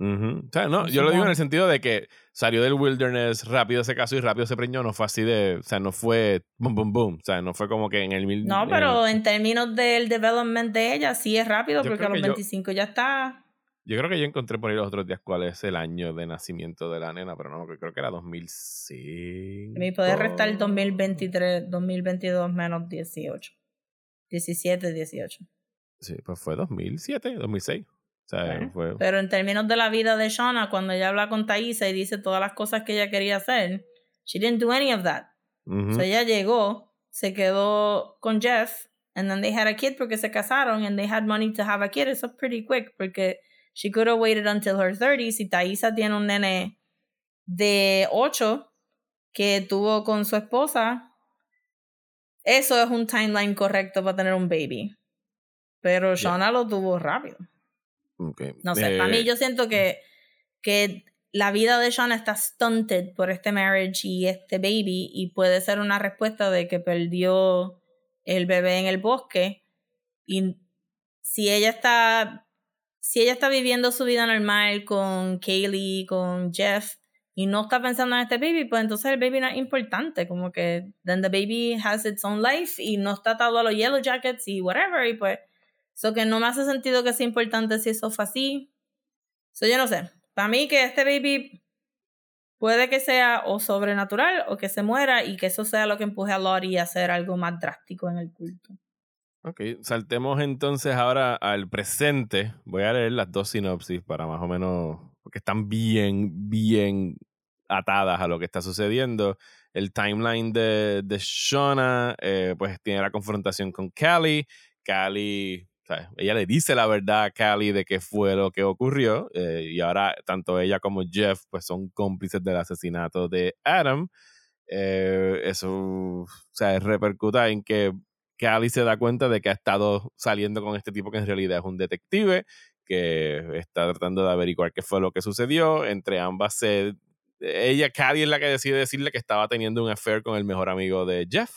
O sea, no, yo lo digo en el sentido de que salió del wilderness, rápido se casó y rápido se preñó, no fue así de, o sea, no fue boom, boom, boom, o sea, no fue como que en el mil... No, pero en términos del development de ella, sí es rápido porque a los 25 ya está... Yo creo que yo encontré por ahí los otros días cuál es el año de nacimiento de la nena, pero no, creo que era 2005. Me puede restar el 2023, 2022 menos 18. 17, 18. Sí, pues fue 2007, 2006. Pero en términos de la vida de Shauna, cuando ella habla con Thaisa y dice todas las cosas que ella quería hacer, she didn't do any of that. So ella llegó, se quedó con Jeff, and then they had a kid porque se casaron, and they had money to have a kid. Eso pretty quick, porque she could have waited until her 30s. Y Thaisa tiene un nene de 8 que tuvo con su esposa. Eso es un timeline correcto para tener un baby. Pero Shauna lo tuvo rápido. No sé, para mí eh, yo siento que, que la vida de Sean está stunted por este marriage y este baby y puede ser una respuesta de que perdió el bebé en el bosque y si ella está si ella está viviendo su vida normal con Kaylee, con Jeff y no está pensando en este baby, pues entonces el baby no es importante, como que then the baby has its own life y no está atado a los yellow jackets y whatever y pues So que no me hace sentido que sea importante si eso fue así. So yo no sé. Para mí que este baby puede que sea o sobrenatural o que se muera y que eso sea lo que empuje a Lori a hacer algo más drástico en el culto. Ok, saltemos entonces ahora al presente. Voy a leer las dos sinopsis para más o menos, porque están bien, bien atadas a lo que está sucediendo. El timeline de, de Shona, eh, pues tiene la confrontación con Callie. Callie ella le dice la verdad a Callie de qué fue lo que ocurrió eh, y ahora tanto ella como Jeff pues son cómplices del asesinato de Adam. Eh, eso o sea, repercuta en que Callie se da cuenta de que ha estado saliendo con este tipo que en realidad es un detective que está tratando de averiguar qué fue lo que sucedió. Entre ambas se ella, Callie es la que decide decirle que estaba teniendo un affair con el mejor amigo de Jeff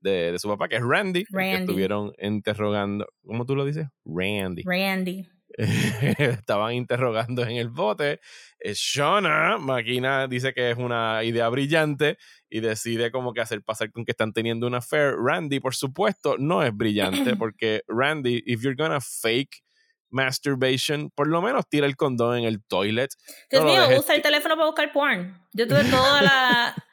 de, su papá, que es Randy, que estuvieron interrogando, ¿cómo tú lo dices? Randy. Randy. Estaban interrogando en el bote. Eh, Shona, Máquina, dice que es una idea brillante y decide como que hacer pasar con que están teniendo una affair. Randy, por supuesto, no es brillante porque Randy, if you're gonna fake masturbation, por lo menos tira el condón en el toilet. Dios mío, usa el teléfono para buscar porn. Yo tuve toda la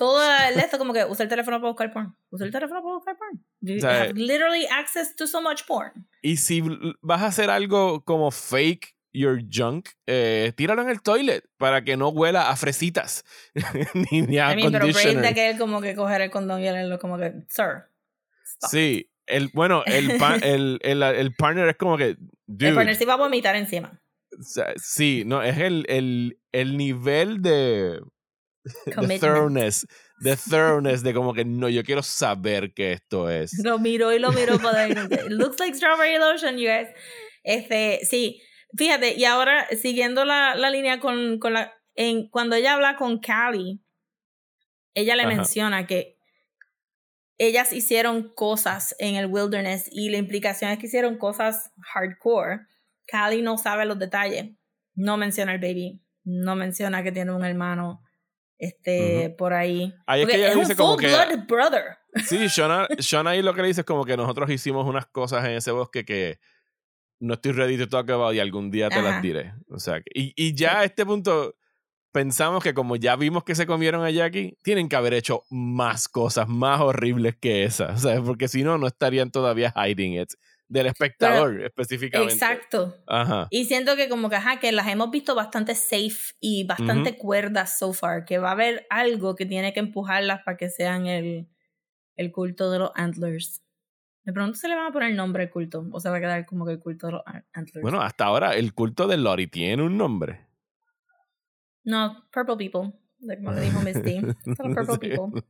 todo el esto como que usa el teléfono para buscar porn. Usa el teléfono para buscar porn. You have literally access to so much porn. Y si vas a hacer algo como fake your junk, eh, tíralo en el toilet para que no huela a fresitas ni, ni a I mean, pero de que él como que coger el condón y él como que, sir. Sí, el, bueno, el, el, el, el, partner es como que, dude, El partner sí va a vomitar encima. Sí, no, es el, el, el nivel de the thoroughness, the thoroughness de como que no, yo quiero saber qué esto es. Lo miro y lo miro para looks like strawberry lotion, you guys. Este, sí, fíjate, y ahora siguiendo la, la línea con, con la. En, cuando ella habla con Callie, ella le menciona que ellas hicieron cosas en el wilderness y la implicación es que hicieron cosas hardcore. Callie no sabe los detalles. No menciona el baby. No menciona que tiene un hermano este, por ahí. Ahí es que ella dice como que. brother. Sí, Shona, ahí lo que le dice es como que nosotros hicimos unas cosas en ese bosque que no estoy ready to talk about y algún día te las diré. O sea, y, y ya a este punto pensamos que como ya vimos que se comieron a Jackie, tienen que haber hecho más cosas más horribles que esas, ¿sabes? Porque si no, no estarían todavía hiding it del espectador específicamente. Exacto. Ajá. Y siento que como que, ajá, que las hemos visto bastante safe y bastante cuerdas so far, que va a haber algo que tiene que empujarlas para que sean el, el culto de los antlers. De pronto se le va a poner el nombre al culto, o se va a quedar como que el culto de los antlers. Bueno, hasta ahora el culto de Lori tiene un nombre. No, Purple People. Como le dijo Misty. El Purple People.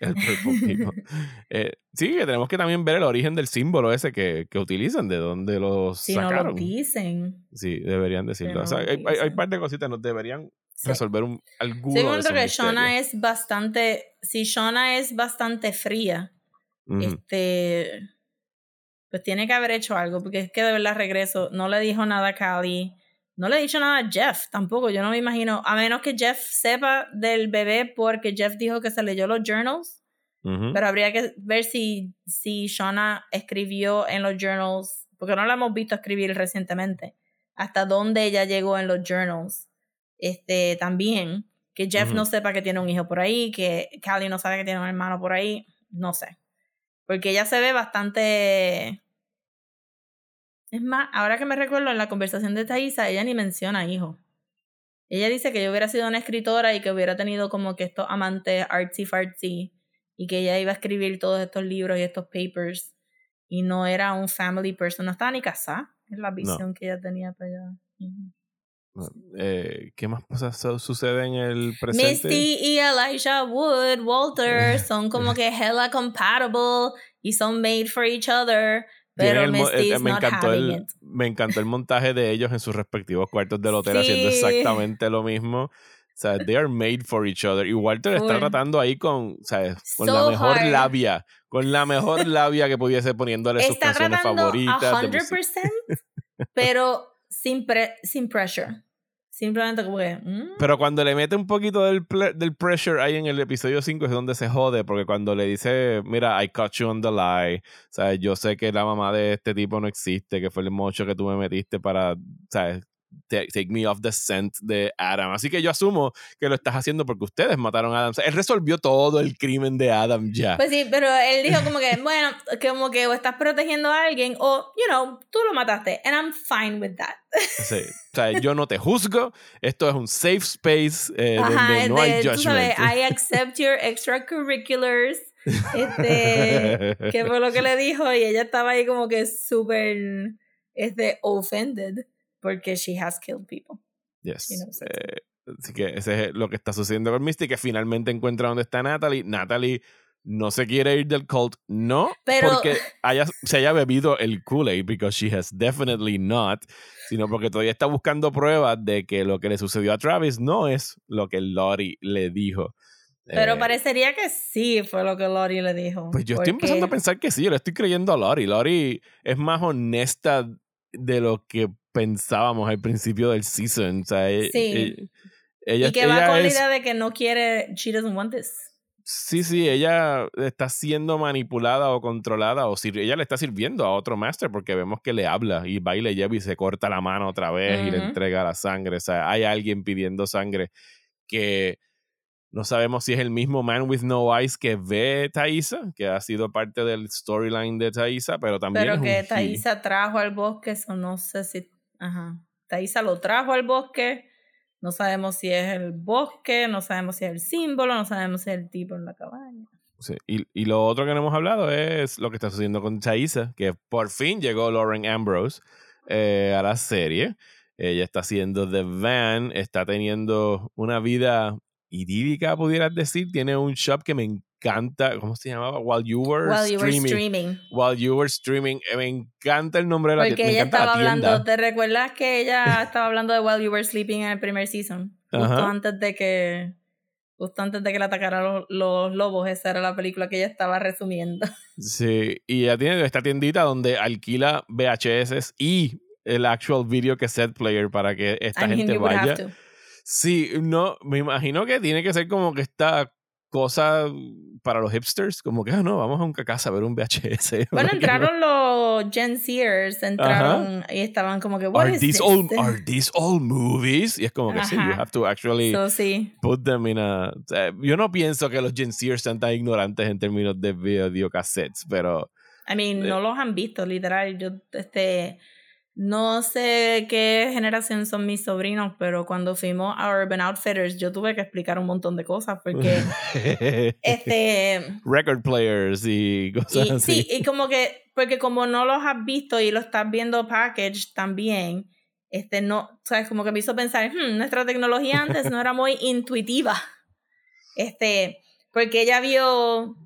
el Purple People. Eh, sí, que tenemos que también ver el origen del símbolo ese que, que utilizan, de dónde los si sacaron. no lo dicen. Sí, deberían decirlo. no o sea, lo hay, hay, hay par de cositas, nos deberían Sí. resolver un, alguno Sí, encuentro esos que Shona es bastante. Si Shona es bastante fría, este. Pues tiene que haber hecho algo, porque es que de verdad regreso. No le dijo nada a Callie. No le he dicho nada a Jeff tampoco. Yo no me imagino. A menos que Jeff sepa del bebé porque Jeff dijo que se leyó los journals. Pero habría que ver si, si Shauna escribió en los journals, porque no la hemos visto escribir recientemente, hasta dónde ella llegó en los journals. Este, también, que Jeff no sepa que tiene un hijo por ahí, que Callie no sabe que tiene un hermano por ahí, no sé. Porque ella se ve bastante... Es más, ahora que me recuerdo en la conversación de Thaisa, ella ni menciona hijo. Ella dice que yo hubiera sido una escritora y que hubiera tenido como que estos amantes artsy fartsy y que ella iba a escribir todos estos libros y estos papers y no era un family person, no estaba ni casada, es la visión que ella tenía para allá. Eh, ¿Qué más cosas su- sucede en el presente? Misty y Elijah Wood, Walter, son como que hella compatible y son made for each other, pero el eh, me encantó el, me encantó el montaje de ellos en sus respectivos cuartos del hotel haciendo Sí. exactamente lo mismo. O sea, they are made for each other. Y Walter está Full. tratando ahí con, ¿sabes? Con So la mejor hard. labia, con la mejor labia que pudiese poniéndole sus Está canciones tratando favoritas. de a música. 100%, pero sin, pre- sin pressure. Simplemente como que... mm, Pero cuando le mete un poquito del, del pressure ahí en el episodio 5 es donde se jode, porque cuando le dice, mira, I caught you on the lie, ¿sabes? Yo sé que la mamá de este tipo no existe, que fue el mocho que tú me metiste para, ¿sabes? Ta- Take me off the scent de Adam. Así que yo asumo que lo estás haciendo porque ustedes mataron a Adam. O sea, él resolvió todo el crimen de Adam ya. Pues sí, pero él dijo como que, bueno, como que o estás protegiendo a alguien o, you know, tú lo mataste. And I'm fine with that. Sí. O sea, yo no te juzgo. Esto es un safe space eh, Ajá, donde no hay de- tú sabes, judgment. I accept your extracurriculars. Este, que fue lo que le dijo y ella estaba ahí como que súper este, offended porque she has killed people. Yes. You know, so- Eh, así que ese es lo que está sucediendo con Misty, que finalmente encuentra dónde está Natalie. Natalie no se quiere ir del cult, no Pero- porque haya, se haya bebido el Kool-Aid, because she has definitely not, sino porque todavía está buscando pruebas de que lo que le sucedió a Travis no es lo que Lori le dijo. Pero Eh, parecería que sí fue lo que Lori le dijo. Pues yo estoy empezando a pensar que sí, yo le estoy creyendo a Lori. Lori es más honesta de lo que pensábamos al principio del season. O sea, e- Sí. e- ella, y que va ella con la idea de que no quiere, she doesn't want this. Sí, sí, ella está siendo manipulada o controlada o sir- ella le está sirviendo a otro master porque vemos que le habla y va y le lleva y se corta la mano otra vez y le entrega la sangre. O sea, hay alguien pidiendo sangre que no sabemos si es el mismo Man with No Eyes que ve Thaisa, que ha sido parte del storyline de Thaisa, pero también Pero es que. Thaisa trajo al bosque, eso no sé si. Ajá. Thaisa lo trajo al bosque. No sabemos si es el bosque, no sabemos si es el símbolo, no sabemos si es el tipo en la cabaña. Sí, Y, y lo otro que no hemos hablado es lo que está sucediendo con Thaisa, que por fin llegó Lauren Ambrose eh, a la serie. Ella está haciendo The Van, está teniendo una vida idílica, pudieras decir. Tiene un shop que me encanta. ¿Cómo se llamaba? While You Were While you were Streaming. streaming. While You Were Streaming. Eh, Me encanta el nombre de la Porque tienda. Me ella estaba la hablando, ¿te recuerdas que ella estaba hablando de While You Were Sleeping en el primer season? Justo Ajá. antes de que justo antes de que le atacaran los, los lobos, esa era la película que ella estaba resumiendo. Sí, y ella tiene esta tiendita donde alquila VHS y el actual video cassette player para que esta gente vaya. Sí, no, me imagino que tiene que ser como que esta cosa para los hipsters, como que, ah, no, vamos a un casa a ver un VHS. Bueno, Porque no- entraron los Gen Zers, entraron y estaban como que, what Are is these, this? all, are these all movies? Y es como que sí, you have to actually So, sí. put them in a... o sea, yo no pienso que los Gen Zers sean tan ignorantes en términos de videocassettes, pero... I mean, Eh. no los han visto, literal. Yo, este, no sé qué generación son mis sobrinos, pero cuando fuimos a Urban Outfitters, yo tuve que explicar un montón de cosas porque, este, Record players y cosas y, así. sí, y como que, porque como no los has visto y lo estás viendo packaged también, este, no, sabes, como que me hizo pensar, hmm, nuestra tecnología antes no era muy intuitiva. Este, porque ella vio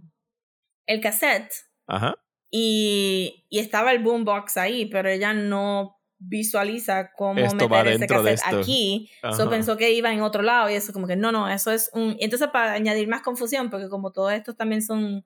el cassette Ajá. Y, y estaba el boombox ahí, pero ella no visualiza cómo Esto meter ese cassette esto. aquí. Ajá. So pensó que iba en otro lado y eso como que no, no, eso es un... y Entonces para añadir más confusión, porque como todos estos también son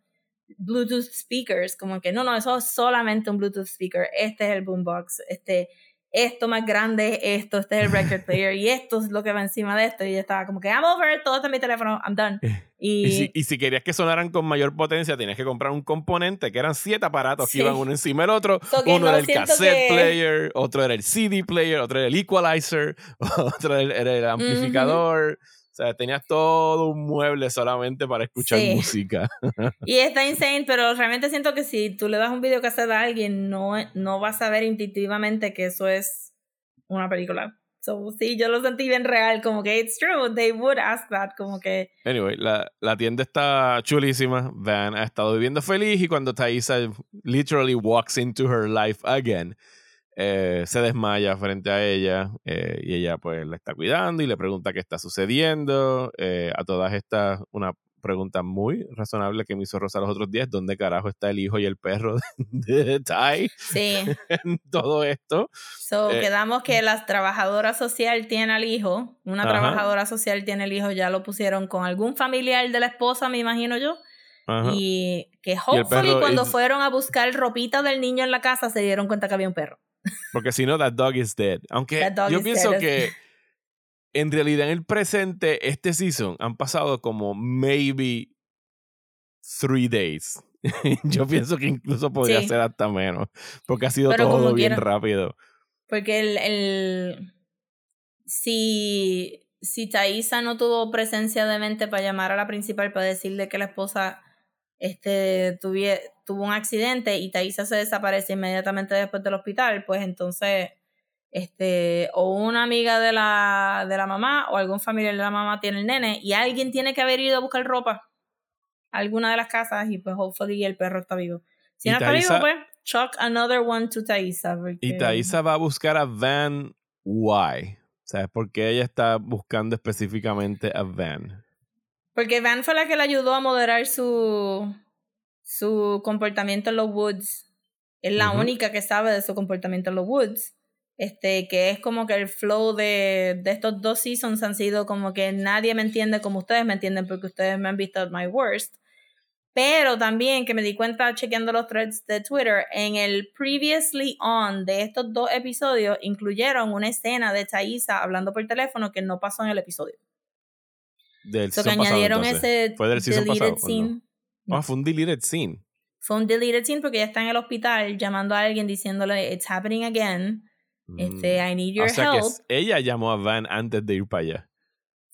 Bluetooth speakers, como que no, no, eso es solamente un Bluetooth speaker, este es el boombox, este, esto más grande, esto, este es el record player y esto es lo que va encima de esto y ella estaba como que I'm over, todo está en mi teléfono, I'm done. Y, Y si, y si querías que sonaran con mayor potencia, tenías que comprar un componente que eran siete aparatos Sí. que iban uno encima del otro. So uno no era el cassette que- player, otro era el CD player, otro era el equalizer, otro era el, era el amplificador. O sea, tenías todo un mueble solamente para escuchar Sí. música. y está insane, pero realmente siento que si tú le das un video cassette a alguien, no, no vas a ver intuitivamente que eso es una película. So, sí, yo lo sentí bien real, como que it's true, they would ask that, como que Anyway, la, la tienda está chulísima. Van ha estado viviendo feliz y cuando Thaisa literally walks into her life again, eh, se desmaya frente a ella eh, y ella pues la está cuidando y le pregunta qué está sucediendo. Eh, a todas estas, una pregunta muy razonable que me hizo Rosa los otros días, ¿dónde carajo está el hijo y el perro de, de Ty sí. en todo esto? So, quedamos que la trabajadora social tiene al hijo, una Ajá. trabajadora social tiene el hijo, ya lo pusieron con algún familiar de la esposa, me imagino yo, Ajá. y que hopefully cuando is- fueron a buscar ropita del niño en la casa se dieron cuenta que había un perro. Porque si no, that dog is dead. Aunque yo pienso dead. que en realidad en el presente, este season, han pasado como maybe three days. yo pienso que incluso podría Sí. ser hasta menos. Porque ha sido Pero todo bien rápido. Porque el, el si, si Thaisa no tuvo presencia de mente para llamar a la principal para decirle que la esposa este, tuvie- tuvo un accidente y Thaisa se desaparece inmediatamente después del hospital, pues entonces este, o una amiga de la, de la mamá o algún familiar de la mamá tiene el nene y alguien tiene que haber ido a buscar ropa a alguna de las casas y pues hopefully el perro está vivo. Si no está vivo, pues chuck another one to Thaisa. porque- Y Thaisa va a buscar a Van. Why? ¿Sabes por qué ella está buscando específicamente a Van? Porque Van fue la que le ayudó a moderar su, su comportamiento en los woods. Es la única que sabe de su comportamiento en los woods. Este, que es como que el flow de, de estos dos seasons han sido como que nadie me entiende como ustedes me entienden porque ustedes me han visto at my worst. Pero también que me di cuenta chequeando los threads de Twitter, en el previously on de estos dos episodios incluyeron una escena de Thaisa hablando por teléfono que no pasó en el episodio. Del So que pasado, añadieron entonces. ese ¿Fue del deleted pasado no? scene. Ah, fue un deleted scene. Fue un deleted scene porque ella está en el hospital llamando a alguien diciéndole it's happening again. Este, Mm. I need your o sea que help. ella llamó a Van antes de ir para allá.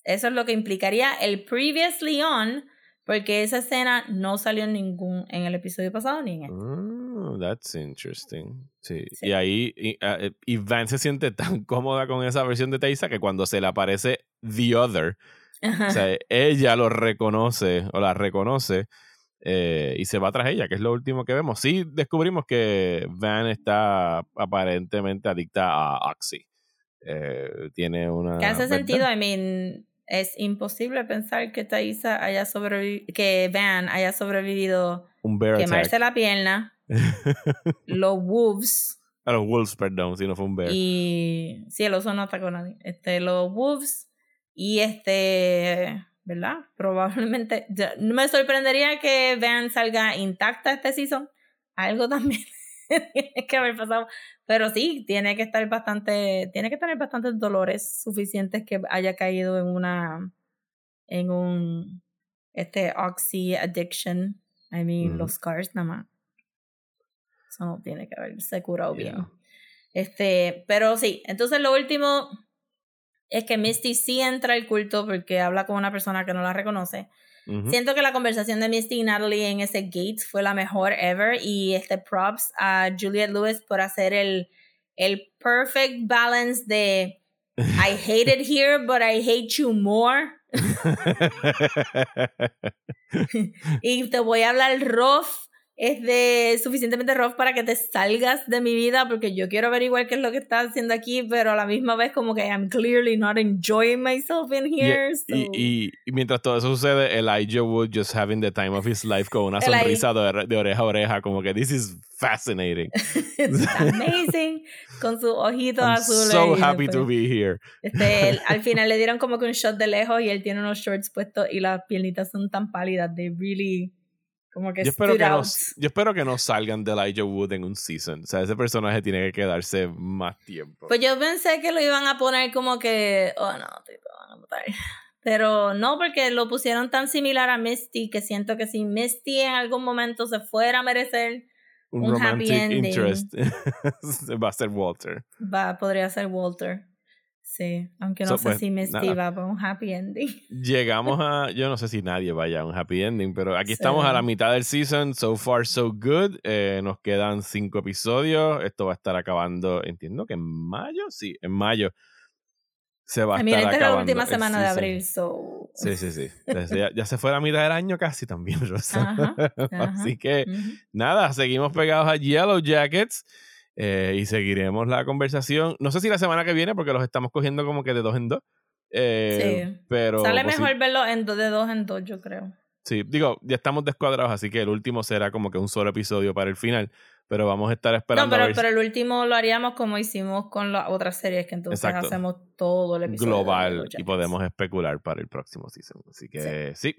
Eso es lo que implicaría el previously on, porque esa escena no salió en ningún en el episodio pasado ni en este. Oh, that's interesting. Sí. Sí. Y ahí y, ah, eh, y Van se siente tan cómoda con esa versión de Thaisa que cuando se le aparece The Other, Ajá. o sea, ella lo reconoce o la reconoce eh, y se va tras ella, que es lo último que vemos. Sí, descubrimos que Van está aparentemente adicta a Oxy. Eh, tiene una. que hace sentido, I mean, es imposible pensar que Thaisa haya sobrevivido, que Van haya sobrevivido Un bear quemarse attack. la pierna, los wolves A los Wolves, perdón, si no fue un bear. Y sí, el oso no atacó a nadie. Este, los Wolves y este, ¿verdad? Probablemente, no me sorprendería que Van salga intacta este season. Algo también tiene que haber pasado. Pero sí, tiene que estar bastante, tiene que tener bastantes dolores suficientes que haya caído en una, en un, este, oxy addiction. I mean, los scars nada más. Eso no tiene que haberse curado Yeah. bien. Este, pero sí, entonces lo último es que Misty sí entra al culto porque habla con una persona que no la reconoce. Siento que la conversación de Misty y Natalie en ese gate fue la mejor ever y este props a Juliette Lewis por hacer el, el perfect balance de I hate it here, but I hate you more. Y te voy a hablar rough es de suficientemente rough para que te salgas de mi vida porque yo quiero averiguar qué es lo que estás haciendo aquí, pero a la misma vez como que I'm clearly not enjoying myself in here. Y, y, mientras todo eso sucede, Elijah Wood just having the time of his life con una sonrisa de, de, oreja a oreja, como que this is fascinating. It's amazing. con sus ojitos I'm azules. So happy to be here. Este, al final le dieron como que un shot de lejos y él tiene unos shorts puestos y las piernitas son tan pálidas. They really como que yo espero que, no, yo espero que no salgan de Elijah Wood en un season. O sea, ese personaje tiene que quedarse más tiempo. Pues yo pensé que lo iban a poner como que, oh no, te van a matar. Pero no, porque lo pusieron tan similar a Misty que siento que si Misty en algún momento se fuera a merecer un, happy ending, interest, va a ser Walter. Va, podría ser Walter. Sí, aunque no sé pues, si me estiva para un happy ending. Llegamos a, yo no sé si nadie vaya a un happy ending, pero aquí estamos a la mitad del season, so far so good. Eh, nos quedan cinco episodios, esto va a estar acabando, entiendo que en mayo, sí, en mayo se va a, estar acabando. es la última semana de abril, so. Sí, sí, sí. Ya, se fue la mitad del año casi también, Rosa. Así que, nada, seguimos pegados a Yellow Jackets. Eh, y seguiremos la conversación. No sé si la semana que viene, porque los estamos cogiendo como que de dos en dos. Eh, sí. Pero, Sale mejor verlo en de dos en dos, yo creo. Sí, digo, ya estamos descuadrados, así que el último será como que un solo episodio para el final. Pero vamos a estar esperando. No, pero, pero el último lo haríamos como hicimos con las otras series, que entonces hacemos todo el episodio. Global y podemos especular para el próximo season. Así que sí.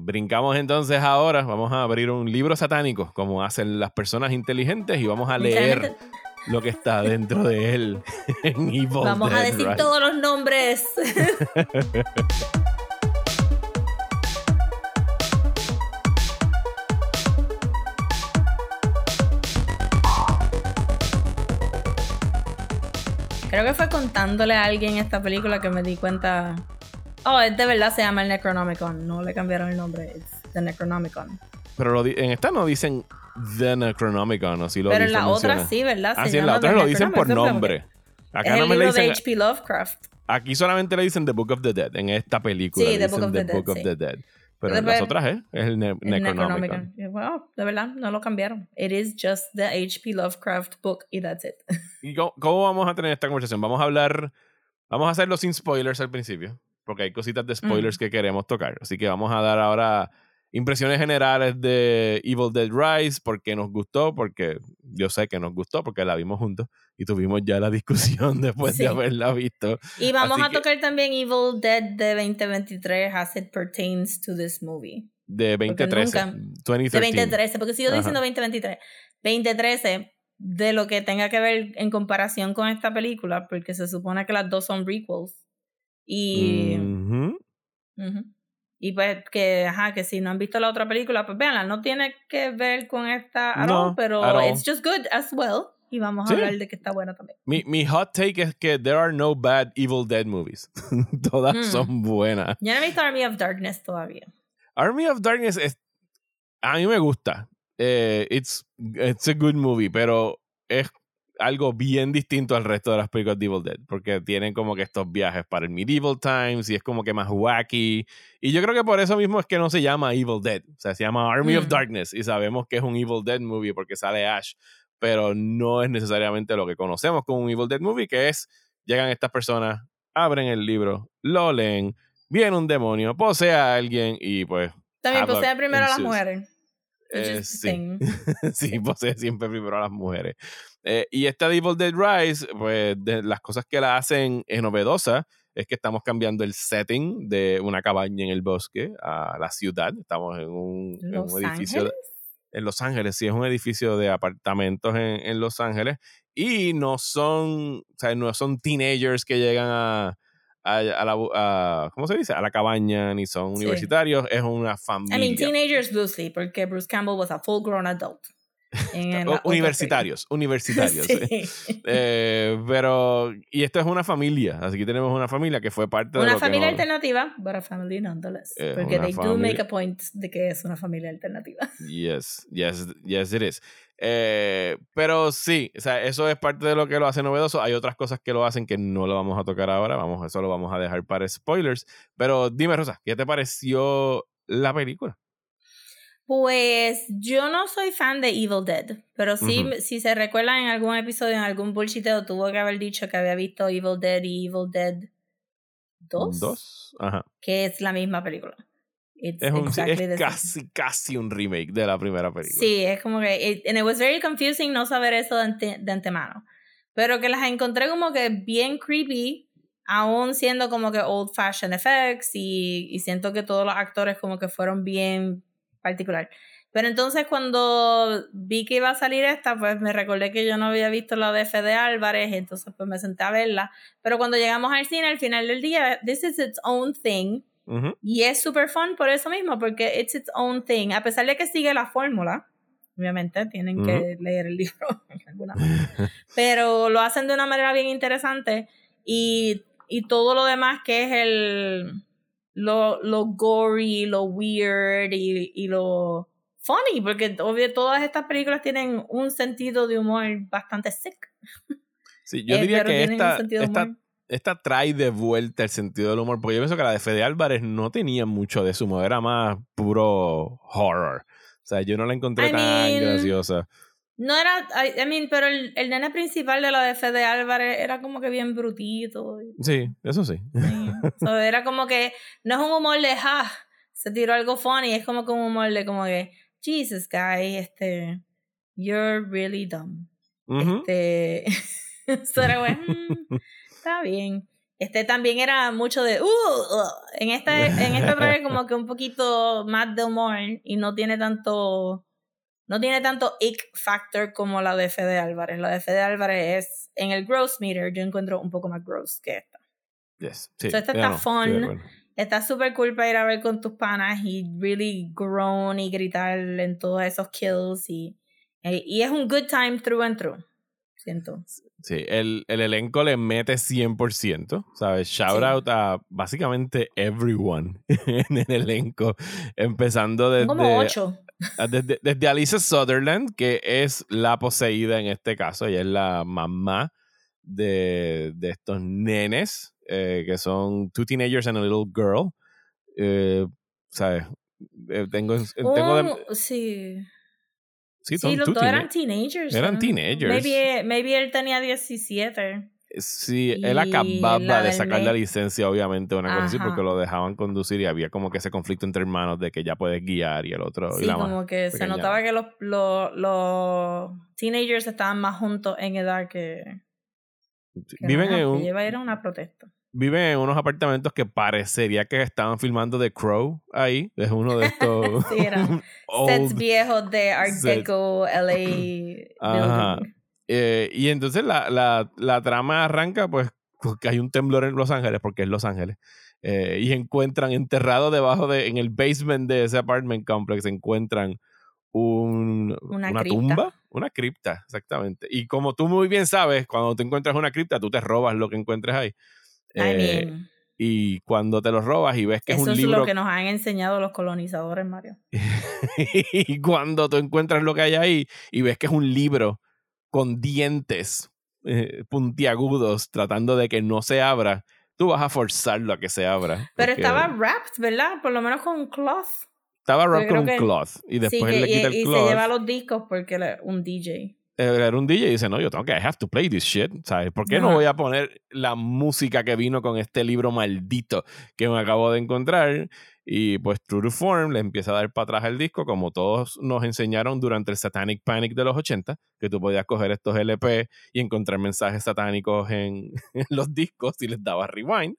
Brincamos entonces ahora, vamos a abrir un libro satánico, como hacen las personas inteligentes, y vamos a leer lo que está dentro de él en Evil Vamos a decir todos los nombres. Creo que fue contándole a alguien esta película que me di cuenta Oh, de verdad se llama el Necronomicon. No le cambiaron el nombre. Es The Necronomicon. Pero en esta no dicen The Necronomicon, si lo Pero en la otra sí, ¿verdad? ah, sí, en la otra lo dicen por nombre. Acá no me le dicen. de H.P. Lovecraft. Aquí solamente le dicen The Book of the Dead. En esta película sí, The, Book, of the, Book of the Dead. Pero en las otras ¿eh? es el, Necronomicon. Wow, de verdad, no lo cambiaron. It is just the H.P. Lovecraft book y that's it. ¿Y cómo, cómo, vamos a tener esta conversación? Vamos a hablar, vamos a hacerlo sin spoilers al principio porque hay cositas de spoilers que queremos tocar. Así que vamos a dar ahora impresiones generales de Evil Dead Rise, porque nos gustó, porque yo sé que nos gustó, porque la vimos juntos y tuvimos ya la discusión después de haberla visto. Y vamos a tocar también Evil Dead de 2023 as it pertains to this movie. De 2013. de 2013, porque sigo diciendo 2023. 2013 de lo que tenga que ver en comparación con esta película, porque se supone que las dos son requels. Y. Y pues que, ajá, que si no han visto la otra película, pues véanla. No tiene que ver con esta at pero it's just good as well. Y vamos a hablar de que está buena también. Mi, mi hot take es que there are no bad Evil Dead movies. Todas mm. son buenas. Yo no he visto Army of Darkness todavía. Army of Darkness es, a mí me gusta. Eh, it's, it's a good movie, pero es algo bien distinto al resto de las películas de Evil Dead, porque tienen como que estos viajes para el medieval times y es como que más wacky. Y yo creo que por eso mismo es que no se llama Evil Dead, o sea, se llama Army of mm. Darkness y sabemos que es un Evil Dead movie porque sale Ash, pero no es necesariamente lo que conocemos como un Evil Dead movie, que es, llegan estas personas, abren el libro, lo leen, viene un demonio, posee a alguien y pues... También posee primero a las mujeres. Eh, sí, sí posee siempre primero a las mujeres. Eh, y esta Evil Dead Rise, pues de las cosas que la hacen es novedosa es que estamos cambiando el setting de una cabaña en el bosque a la ciudad. Estamos en un, edificio en Los Ángeles, sí, es un edificio de apartamentos en, en, Los Ángeles y no son, o sea, no son teenagers que llegan a, a, la, ¿cómo se dice? A la cabaña, ni son universitarios, es una familia. I mean, teenagers loosely, porque Bruce Campbell was a full grown adult. Universitarios, universitarios. Eh, pero, y esto es una familia, así que tenemos una familia que fue parte una de... Una familia alternativa, but a family nonetheless. porque they do make a point de que es una familia alternativa. Yes, yes, yes it is. Eh, pero sí, o sea, eso es parte de lo que lo hace novedoso. Hay otras cosas que lo hacen que no lo vamos a tocar ahora. Vamos, eso lo vamos a dejar para spoilers. Pero dime, Rosa, ¿qué te pareció la película? Pues yo no soy fan de Evil Dead, pero sí, si se recuerdan en algún episodio, en algún bullshiteo, tuvo que haber dicho que había visto Evil Dead y Evil Dead 2. Dos, ajá. Que es la misma película. es, un, es casi, casi un remake de la primera película. Sí, es como que. It, and it was very confusing no saber eso de, de antemano. Pero que las encontré como que bien creepy, aún siendo como que old fashioned effects, y, y siento que todos los actores como que fueron bien particular. Pero entonces cuando vi que iba a salir esta, pues me recordé que yo no había visto la de Fede Álvarez, entonces pues me senté a verla. Pero cuando llegamos al cine, al final del día, this is its own thing. Y es super fun por eso mismo, porque it's its own thing. A pesar de que sigue la fórmula, obviamente tienen que leer el libro. pero lo hacen de una manera bien interesante. Y, y todo lo demás que es el lo, lo gory, lo weird y, y lo funny, porque obvio todas estas películas tienen un sentido de humor bastante sick. Sí, yo eh, diría que esta, esta, esta, trae de vuelta el sentido del humor, porque yo pienso que la de Fede Álvarez no tenía mucho de su humor, era más puro horror. O sea, yo no la encontré tan graciosa. No era, I, mean, pero el, el, nene principal de la de Fede Álvarez era como que bien brutito. Sí, eso sí. era como que, no es un humor de, ja, se tiró algo funny, es como que un humor de como que, Jesus, guy, este, you're really dumb. Este, eso era bueno, mm, está bien. Este también era mucho de, uh, uh en esta, en esta trae como que un poquito más de humor y no tiene tanto no tiene tanto ick factor como la de Fede Álvarez. La de Fede Álvarez es, en el gross meter, yo encuentro un poco más gross que esta. Yes, sí, so esta está fun, está súper cool para ir a ver con tus panas y really groan y gritar en todos esos kills y, eh, y es un good time through and through. Siento. Sí, el, el elenco le mete 100%, ¿sabes? Shout out a básicamente everyone en el elenco, empezando desde... Como desde, desde Alicia Sutherland, que es la poseída en este caso, ella es la mamá de, de estos nenes, eh, que son two teenagers and a little girl. Eh, ¿Sabes? Eh, tengo, tengo sí. Sí, sí los dos eran teenagers. Eran teenagers. Maybe, maybe él tenía 17. Sí, él acababa de sacar la licencia, obviamente, una cosa así, porque lo dejaban conducir y había como que ese conflicto entre hermanos de que ya puedes guiar y el otro. Sí, como que se notaba que los, los, los, teenagers estaban más juntos en edad que. viven en un. Lleva era una protesta. Viven en unos apartamentos que parecería que estaban filmando The Crow ahí. Es uno de estos. sí, sets viejos de Art Deco, LA. Ajá. Eh, y entonces la, la, la, trama arranca, pues, que hay un temblor en Los Ángeles, porque es Los Ángeles. Eh, y encuentran enterrado debajo de, en el basement de ese apartment complex, encuentran un, una, tumba, una cripta, exactamente. Y como tú muy bien sabes, cuando te encuentras una cripta, tú te robas lo que encuentres ahí. Eh, y cuando te lo robas y ves que es un libro. Eso es lo que nos han enseñado los colonizadores, Mario. y cuando tú encuentras lo que hay ahí y ves que es un libro con dientes eh, puntiagudos tratando de que no se abra, tú vas a forzarlo a que se abra. Pero estaba wrapped, ¿verdad? Por lo menos con cloth. Estaba wrapped con cloth. Y después le quita el cloth. Y se lleva los discos porque un DJ. Era un DJ y dice, no, yo tengo que, I have to play this shit, ¿sabes? ¿Por qué no voy a poner la música que vino con este libro maldito que me acabo de encontrar? Y pues True to Form le empieza a dar para atrás el disco, como todos nos enseñaron durante el Satanic Panic de los 80, que tú podías coger estos LP y encontrar mensajes satánicos en, los discos y les dabas rewind.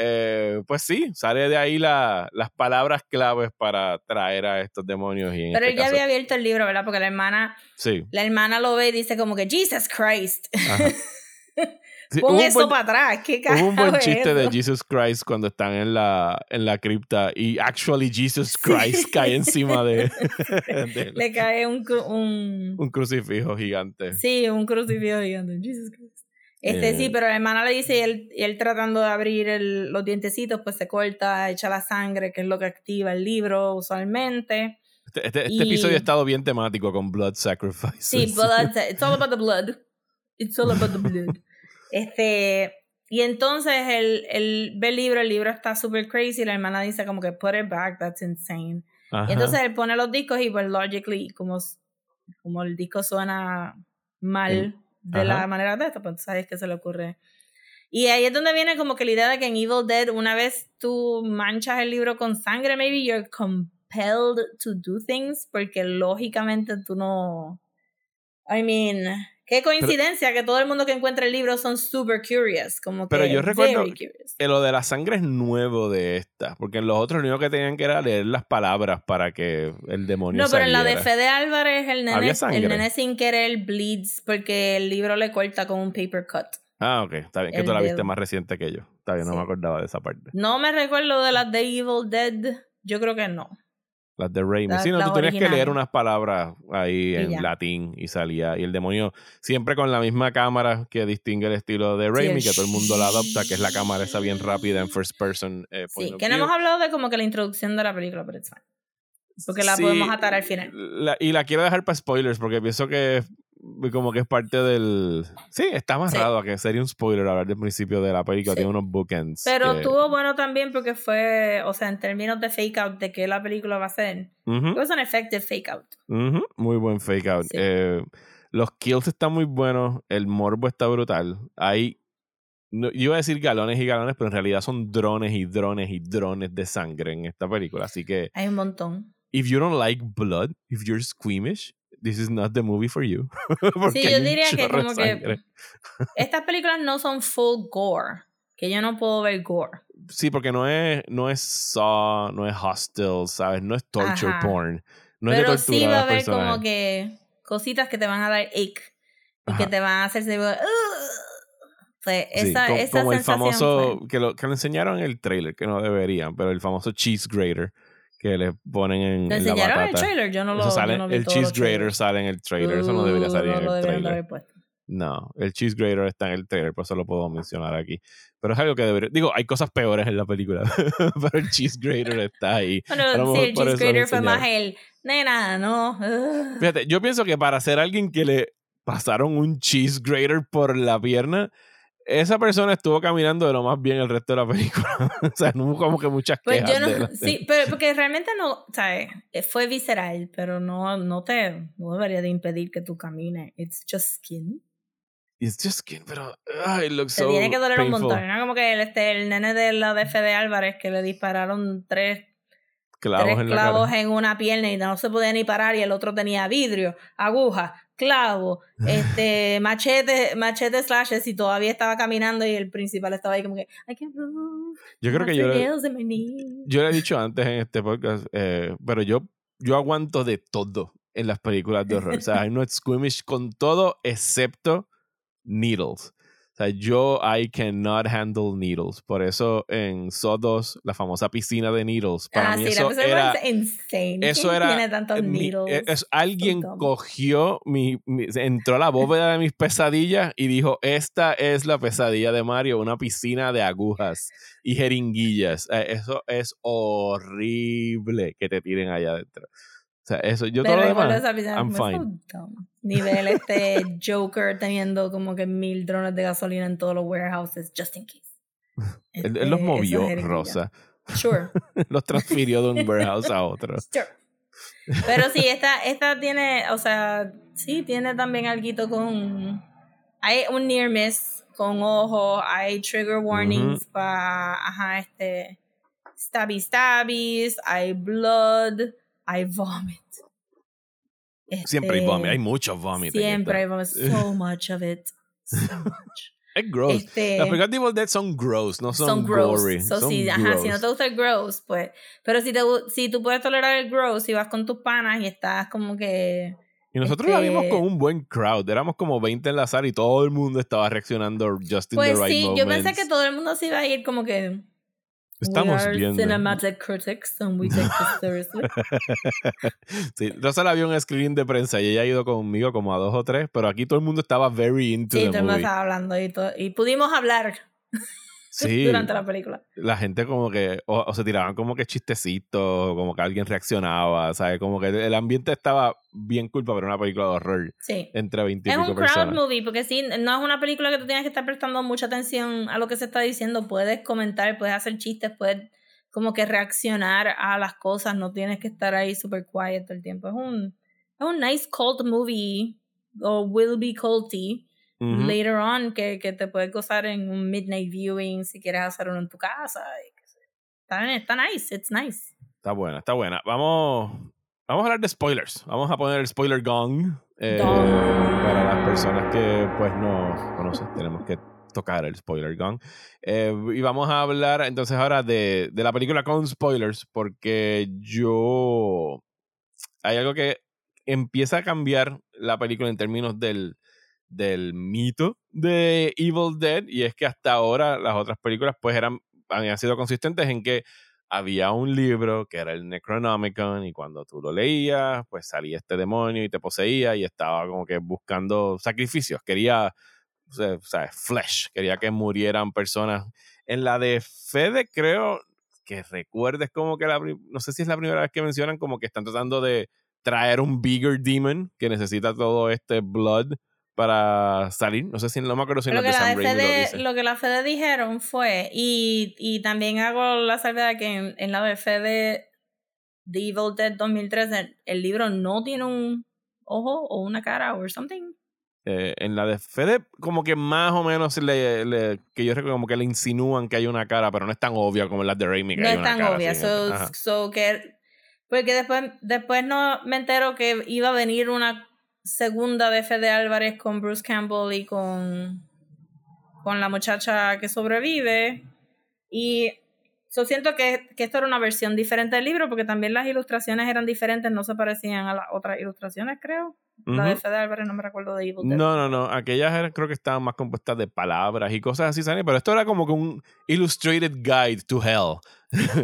Eh, pues sí, sale de ahí la, las palabras claves para traer a estos demonios. Y Pero este él ya había abierto el libro, ¿verdad? Porque la hermana, sí. la hermana lo ve y dice como que Jesus Christ. Pon eso para atrás, qué Hubo un buen chiste de Jesus Christ cuando están en la, en la cripta y actually Jesus Christ cae encima de, Le cae un, un... un crucifijo gigante. Sí, un crucifijo gigante. Jesus Christ. Este sí, eh. pero la hermana le dice y él, y él tratando de abrir el, los dientecitos, pues se corta, echa la sangre, que es lo que activa el libro usualmente. Este, este, este episodio ha estado bien temático con blood sacrifices. Sí, blood, it's all about the blood. It's all about the blood. Este, y entonces él, él ve el libro, el libro está super crazy, la hermana dice como que put it back, that's insane. Y entonces él pone los discos y pues logically, como, como el disco suena mal de la manera de esto, pues sabes que se le ocurre. Y ahí es donde viene como que la idea de que en Evil Dead, una vez tú manchas el libro con sangre, maybe you're compelled to do things, porque lógicamente tú no. I mean, Qué coincidencia que todo el mundo que encuentra el libro son super curious. Como pero yo recuerdo que lo de la sangre es nuevo de esta. Porque en los otros lo único que tenían que era leer las palabras para que el demonio No, pero en la de Fede Álvarez el nene, el nene sin querer bleeds porque el libro le corta con un paper cut. Ah, ok. Está bien. Que tú la viste más reciente que yo. Está bien, no me acordaba de esa parte. No me recuerdo de las de Evil Dead. Yo creo que no. Las de Raimi. sí, no, tú tenías que leer unas palabras ahí en latín y salía. Y el demonio, siempre con la misma cámara que distingue el estilo de Raimi, que todo el mundo la adopta, que es la cámara esa bien rápida en first person. Eh, sí, que no hemos hablado de como que la introducción de la película, pero es Porque la podemos atar al final. y la quiero dejar para spoilers, porque pienso que como que es parte del. Sí, está amarrado a que sería un spoiler hablar del principio de la película, tiene unos bookends. Pero estuvo bueno también porque fue, o sea, en términos de fake out, de que la película va a ser. Es un effective fake out. Muy buen fake out. Eh, los kills están muy buenos, el morbo está brutal. Hay. yo iba a decir galones y galones, pero en realidad son drones y drones y drones de sangre en esta película. Así que. Hay un montón. If you don't like blood, if you're squeamish, this is not the movie for you. sí, yo diría que como que estas películas no son full gore, que yo no puedo ver gore. Sí, porque no es no es Saw, no es Hostile, ¿sabes? No es torture porn. No Pero es de sí va a haber como que cositas que te van a dar ache y que te van a hacer pues esa, esa como el famoso que lo, que lo enseñaron en el trailer, que no deberían, pero el famoso cheese grater que le ponen en, en la batata. el trailer? Yo no lo, sale, El cheese grater sale en el trailer, eso no debería salir en el trailer. No, el cheese grater está en el trailer, por eso lo puedo mencionar aquí. Pero es algo que debería. Digo, hay cosas peores en la película, pero el cheese grater está ahí. Bueno, sí, el cheese grater fue más el. Nena, no. Fíjate, yo pienso que para ser alguien que le pasaron un cheese grater por la pierna, esa persona estuvo caminando de lo más bien el resto de la película. o sea, no hubo como que muchas pues yo no, Sí, pero porque realmente no, ¿sabes? Eh, fue visceral, pero no, no te no debería de impedir que tú camines. It's just skin. It's just skin, pero ay, looks te tiene que doler un montón. ¿no? Como que el, este, el nene de la DF de Álvarez que le dispararon tres clavos, tres clavos en una pierna y no se podía ni parar y el otro tenía vidrio, aguja, clavo, este, machete, machete slashes y todavía estaba caminando y el principal estaba ahí como que, I can't move. Yo creo que yo le, yo le he dicho antes en este podcast, eh, pero yo, yo aguanto de todo en las películas de horror. o sea, I'm not squeamish con todo excepto needles sea, yo I cannot handle needles. Por eso en Sodos, la famosa piscina de needles, para ah, mí eso era insane. Eso era tiene tantos needles? Es, alguien cogió mi, entró a la bóveda de mis pesadillas y dijo, "Esta es la pesadilla de Mario, una piscina de agujas y jeringuillas." Eh, eso es horrible que te tiren allá adentro. O sea, eso, yo todo lo demás, I'm fine. Nivel este Joker teniendo como que mil drones de gasolina en todos los warehouses, just in case. él, los este, movió, Rosa. Sure. los transfirió de un warehouse a otro. Sure. Pero sí, esta, esta tiene, o sea, sí, tiene también algo con... Hay un near miss con ojo, hay trigger warnings para, ajá, este, stabby stabbies, hay blood, hay vomit. siempre hay vomit, hay mucho vomit. Siempre hay vomit, so much of it. So much. Es gross. Este, Las películas de Evil Dead son gross, no son, son gross. gory. So, son sí, gross. Ajá, si no te gusta el gross, pues. Pero si, te, si tú puedes tolerar el gross y vas con tus panas y estás como que. Y nosotros la vimos este con un buen crowd. Éramos como 20 en la sala y todo el mundo estaba reaccionando just in pues the right sí, yo pensé que todo el mundo se iba a ir como que. Estamos we are viendo. Cinematic critics and we take this seriously. sí, Rosa la vio un screening de prensa y ella ha ido conmigo como a dos o tres, pero aquí todo el mundo estaba very into sí, the todo el mundo estaba hablando y, todo, y pudimos hablar. Sí, durante la película. La gente como que, o, se tiraban como que chistecitos, como que alguien reaccionaba, ¿sabes? Como que el ambiente estaba bien cool para una película de horror. Sí. Entre 20 y Es un crowd movie, porque sí, no es una película que tú tienes que estar prestando mucha atención a lo que se está diciendo. Puedes comentar, puedes hacer chistes, puedes como que reaccionar a las cosas, no tienes que estar ahí super quiet todo el tiempo. Es un, es un nice cult movie, o will be culty, later on, que, que, te puedes gozar en un midnight viewing si quieres hacer uno en tu casa. Está, está nice, it's nice. Está buena, está buena. Vamos, vamos a hablar de spoilers. Vamos a poner el spoiler gong. Eh, para las personas que pues no conocen, tenemos que tocar el spoiler gun. Eh, y vamos a hablar entonces ahora de, de, la película con spoilers, porque yo. Hay algo que empieza a cambiar la película en términos del, del mito de Evil Dead, y es que hasta ahora las otras películas pues eran, habían sido consistentes en que había un libro que era el Necronomicon y cuando tú lo leías, pues salía este demonio y te poseía y estaba como que buscando sacrificios, quería o sea, flesh, quería que murieran personas. En la de Fede, creo que recuerdes como que la, no sé si es la primera vez que mencionan como que están tratando de traer un bigger demon que necesita todo este blood para salir. No sé si no me acuerdo si lo, que la Fede, lo, que la Fede dijeron fue, y, y también hago la salvedad que en, en la de Fede The Evil Dead 2013 el libro no tiene un ojo o una cara o something. Eh, en la de Fede, como que más o menos le, que yo recuerdo como que le insinúan que hay una cara, pero no es tan obvia como en la de Raimi. no es tan obvia. So, que, porque después, después no me entero que iba a venir una segunda de Fede Álvarez con Bruce Campbell y con, con la muchacha que sobrevive. Y yo siento que, que, esto era una versión diferente del libro porque también las ilustraciones eran diferentes, no se parecían a las otras ilustraciones, creo. La de Fede Álvarez no me recuerdo de Evil No, no, no. Aquellas eran, creo que estaban más compuestas de palabras y cosas así, ¿sabes? Pero esto era como que un illustrated guide to hell.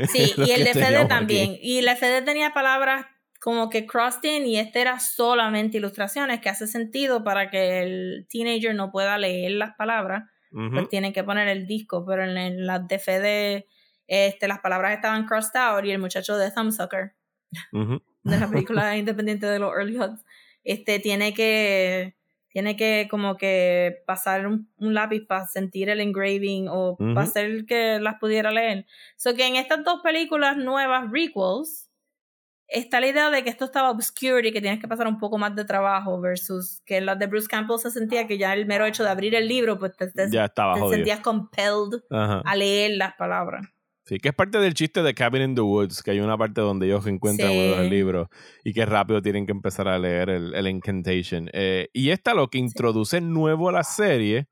Sí, y el de Fede también. Y de Fede tenía palabras como que crossed in y este era solamente ilustraciones, que hace sentido para que el teenager no pueda leer las palabras. Pues tienen que poner el disco, pero en, las de Fede este, las palabras estaban crossed out y el muchacho de Thumbsucker de la película independiente de los Early este, tiene que, tiene que como que pasar un, lápiz para sentir el engraving o para hacer que las pudiera leer. So que en estas dos películas nuevas, requels, está la idea de que esto estaba obscure y que tienes que pasar un poco más de trabajo versus que en las de Bruce Campbell se sentía que ya el mero hecho de abrir el libro pues te, ya estaba te sentías compelled a leer las palabras. Sí, que es parte del chiste de Cabin in the Woods, que hay una parte donde ellos encuentran el libro y que rápido tienen que empezar a leer el, el Incantation. Eh, y esta lo que introduce nuevo a la serie,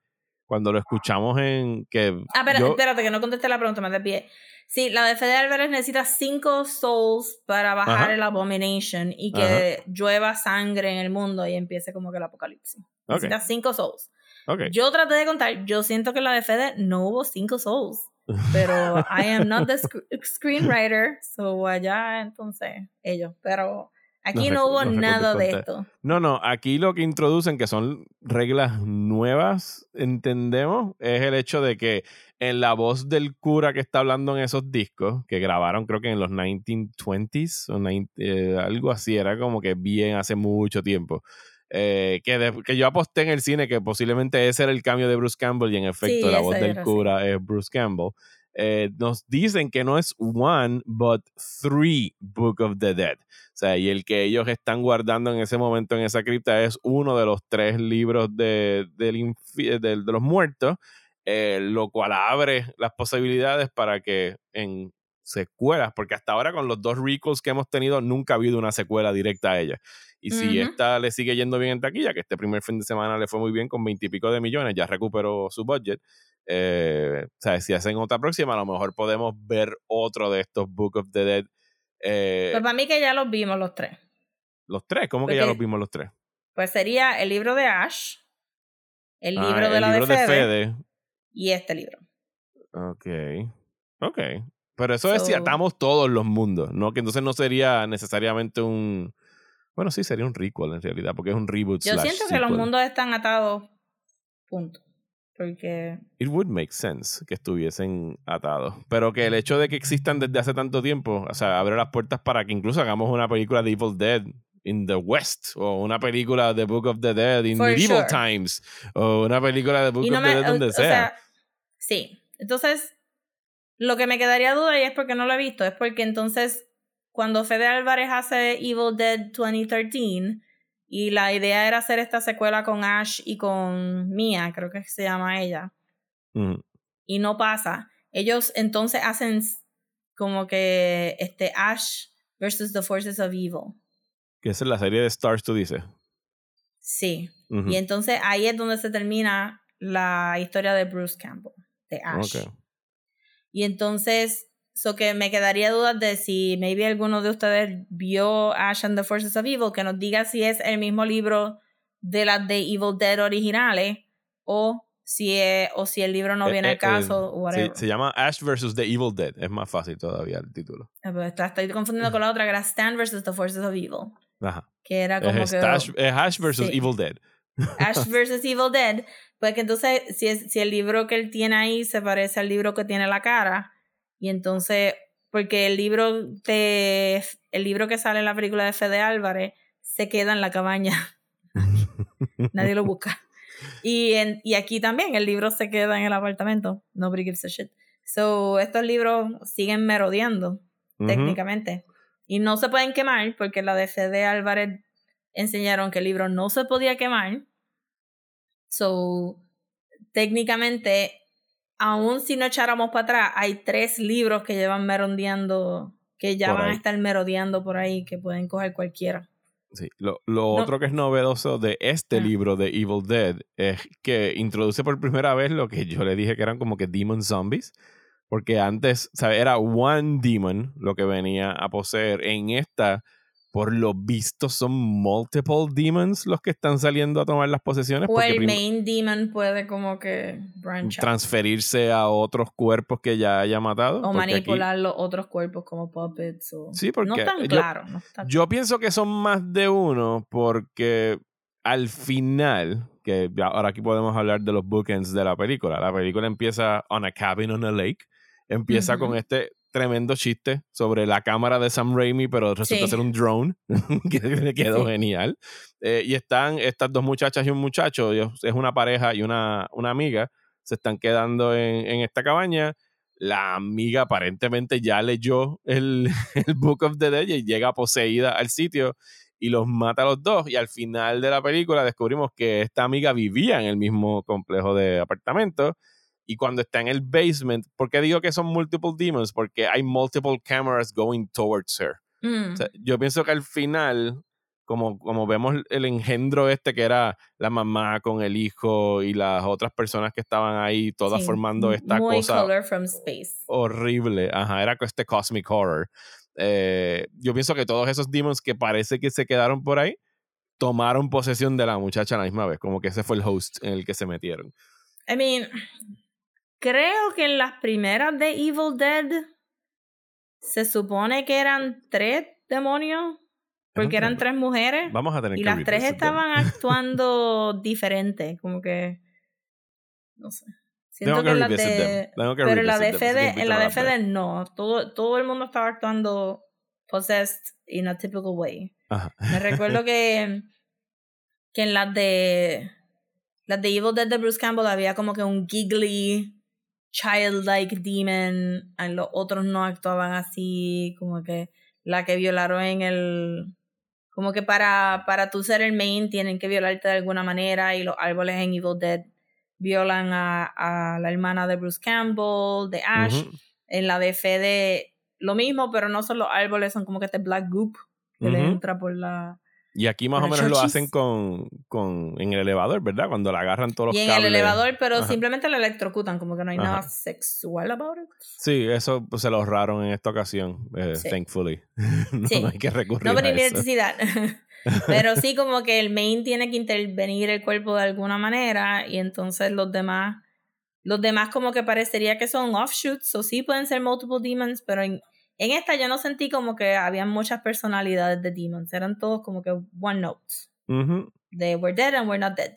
cuando lo escuchamos en que... Ah, pero, espérate, que no contesté la pregunta más de pie. Sí, la de Fede Álvarez necesita cinco souls para bajar el Abomination y que llueva sangre en el mundo y empiece como que el apocalipsis. Necesita cinco souls. Yo traté de contar, yo siento que la de Fede no hubo cinco souls. Pero I am not the screenwriter, so allá entonces ellos. Pero aquí no, hubo nada de esto. No, no, aquí lo que introducen, que son reglas nuevas, entendemos, es el hecho de que en la voz del cura que está hablando en esos discos, que grabaron creo que en los 1920s, o eh, algo así, era como que bien hace mucho tiempo. Eh, que, que, yo aposté en el cine que posiblemente ese era el cambio de Bruce Campbell y en efecto la voz del cura es Bruce Campbell. Eh, nos dicen que no es one, but three Book of the Dead. O sea, y el que ellos están guardando en ese momento en esa cripta es uno de los tres libros de, de, los muertos, eh, lo cual abre las posibilidades para que en secuelas, porque hasta ahora con los dos recalls que hemos tenido nunca ha habido una secuela directa a ella. Y si esta le sigue yendo bien en taquilla, que este primer fin de semana le fue muy bien con veintipico de millones, ya recuperó su budget. Eh, o sea, si hacen otra próxima, a lo mejor podemos ver otro de estos Book of the Dead. Eh, pues para mí que ya los vimos los tres. ¿Los tres? ¿Cómo que ya los vimos los tres? Pues sería el libro de Ash, el ah, libro de la de Fede, y este libro. Ok. Ok. Pero eso es si atamos todos los mundos, ¿no? Que entonces no sería necesariamente un bueno, sí, sería un recall en realidad, porque es un reboot. Yo siento que los mundos están atados. Punto. Porque. It would make sense que estuviesen atados. Pero que el hecho de que existan desde hace tanto tiempo, o sea, abre las puertas para que incluso hagamos una película de Evil Dead in the West, o una película de Book of the Dead in medieval times, o una película de Book of the Dead donde sea. Sí. Entonces, Lo que me quedaría duda, y es porque no lo he visto, es porque entonces cuando Fede Álvarez hace Evil Dead 2013 y la idea era hacer esta secuela con Ash y con Mia, creo que se llama ella, y no pasa, ellos entonces hacen como que este Ash versus the Forces of Evil. Que es la serie de Stars, tú dices. Sí. Y entonces ahí es donde se termina la historia de Bruce Campbell, de Ash. Y entonces, so que me quedaría dudas de si maybe alguno de ustedes vio Ash and the Forces of Evil, que nos diga si es el mismo libro de las de Evil Dead originales o si, es, o si el libro no eh, viene al eh, caso. whatever. Se, llama Ash vs. The Evil Dead. Es más fácil todavía el título. Ah, pues estoy confundiendo con la otra que era Stan vs. The Forces of Evil. Ajá. Que era como es que. Ash, es Ash vs. Evil Dead. Ash vs. Evil Dead. Pues que entonces, si, es, si el libro que él tiene ahí se parece al libro que tiene la cara, y entonces, porque el libro de, el libro que sale en la película de Fede Álvarez se queda en la cabaña. Nadie lo busca. Y, en, y aquí también el libro se queda en el apartamento. Nobody gives a shit. So, estos libros siguen merodeando, técnicamente. Y no se pueden quemar porque la de Fede Álvarez enseñaron que el libro no se podía quemar. So, técnicamente, aún si no echáramos para atrás, hay tres libros que llevan merodeando, que ya van a estar merodeando por ahí, que pueden coger cualquiera. Sí. Lo, otro que es novedoso de este libro de Evil Dead es que introduce por primera vez lo que yo le dije que eran como que demon zombies. Porque antes, ¿sabes? Era one demon lo que venía a poseer. En esta por lo visto son multiple demons los que están saliendo a tomar las posesiones. O el main demon puede como que transferirse a otros cuerpos que ya haya matado. O manipular los otros cuerpos como puppets. O... Sí, porque no tan yo, claro. yo pienso que son más de uno porque al final, que ahora aquí podemos hablar de los bookends de la película. La película empieza on a cabin on a lake. Empieza con este tremendo chiste sobre la cámara de Sam Raimi, pero resulta ser un drone, que le quedó genial. Eh, y están estas dos muchachas y un muchacho, es una pareja y una, una amiga, se están quedando en, en, esta cabaña. La amiga aparentemente ya leyó el, el Book of the Dead y llega poseída al sitio y los mata a los dos. Y al final de la película descubrimos que esta amiga vivía en el mismo complejo de apartamentos y cuando está en el basement, ¿por qué digo que son multiple demons? Porque hay multiple cameras going towards her. Mm. yo pienso que al final, como, como vemos el engendro este que era la mamá con el hijo y las otras personas que estaban ahí, todas formando esta cosa horrible. Ajá, era este cosmic horror. Eh, yo pienso que todos esos demons que parece que se quedaron por ahí, tomaron posesión de la muchacha a la misma vez, como que ese fue el host en el que se metieron. I mean, Creo que en las primeras de Evil Dead se supone que eran tres demonios. Porque eran tres mujeres. Vamos a tener y las tres estaban actuando diferente. Como que. No sé. Siento que, en la de. pero en la de Fede, en la de Fede no. Todo, todo el mundo estaba actuando possessed in a typical way. Me recuerdo que. Que en las de. Las de Evil Dead de Bruce Campbell había como que un giggly childlike demon, los otros no actuaban así, como que la que violaron en el como que para para tú ser el main tienen que violarte de alguna manera y los árboles en Evil Dead violan a, a la hermana de Bruce Campbell, de Ash, en la de Fede lo mismo, pero no son los árboles, son como que este black goop que le entra por la y aquí más o menos lo hacen con, con, en el elevador, ¿verdad? Cuando la agarran todos los cables. Y en el elevador, pero simplemente la electrocutan, como que no hay nada sexual about it. Sí, eso pues, se lo ahorraron en esta ocasión, eh, thankfully. no, sí. no, hay que recurrir Nobody a eso. necesidad. pero sí como que el main tiene que intervenir el cuerpo de alguna manera y entonces los demás los demás como que parecería que son offshoots o sí pueden ser multiple demons, pero en, en esta yo no sentí como que había muchas personalidades de demons, eran todos como que one notes. De we're dead and we're not dead.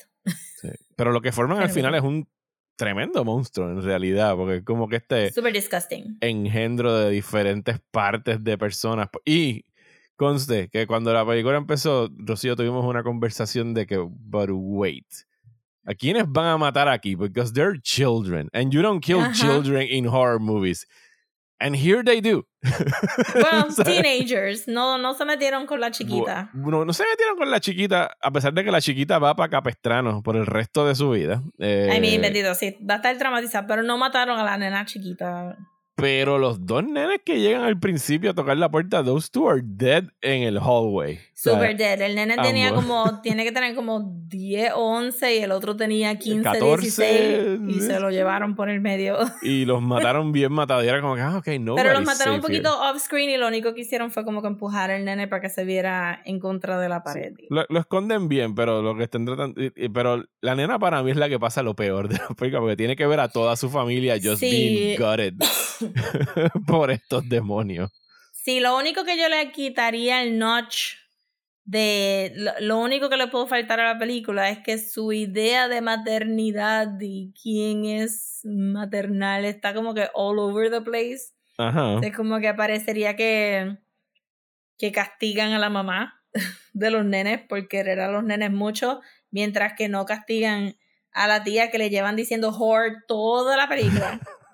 Pero lo que forman al final es un tremendo monstruo en realidad, porque es como que este super disgusting engendro de diferentes partes de personas y conste que cuando la película empezó, Rocío tuvimos una conversación de que but wait, ¿A quiénes van a matar aquí? Because they're children. And you don't kill children in horror movies. And here they do. Bueno, teenagers. No, no se metieron con la chiquita. No, no se metieron con la chiquita, a pesar de que la chiquita va para Capestrano por el resto de su vida. Eh, I mean, bendito, sí. Va a estar traumatizada, pero no mataron a la nena chiquita. Pero los dos nenes que llegan al principio a tocar la puerta, those two are dead en el hallway. Super dead. El nene tenía como, tiene que tener como 10 o 11 y el otro tenía 15, 14, 16 y se lo llevaron por el medio. Y los mataron bien matados. Y era como que, ah, ok, no. Pero los mataron un poquito off screen y lo único que hicieron fue como que empujar al nene para que se viera en contra de la pared. Lo, esconden bien, pero lo que estén tratando. Pero la nena para mí es la que pasa lo peor de la película porque tiene que ver a toda su familia just being gutted. por estos demonios. Sí, lo único que yo le quitaría el notch de lo, único que le puedo faltar a la película es que su idea de maternidad y quién es maternal está como que all over the place. Es como que parecería que que castigan a la mamá de los nenes por querer a los nenes mucho, mientras que no castigan a la tía que le llevan diciendo whore toda la película.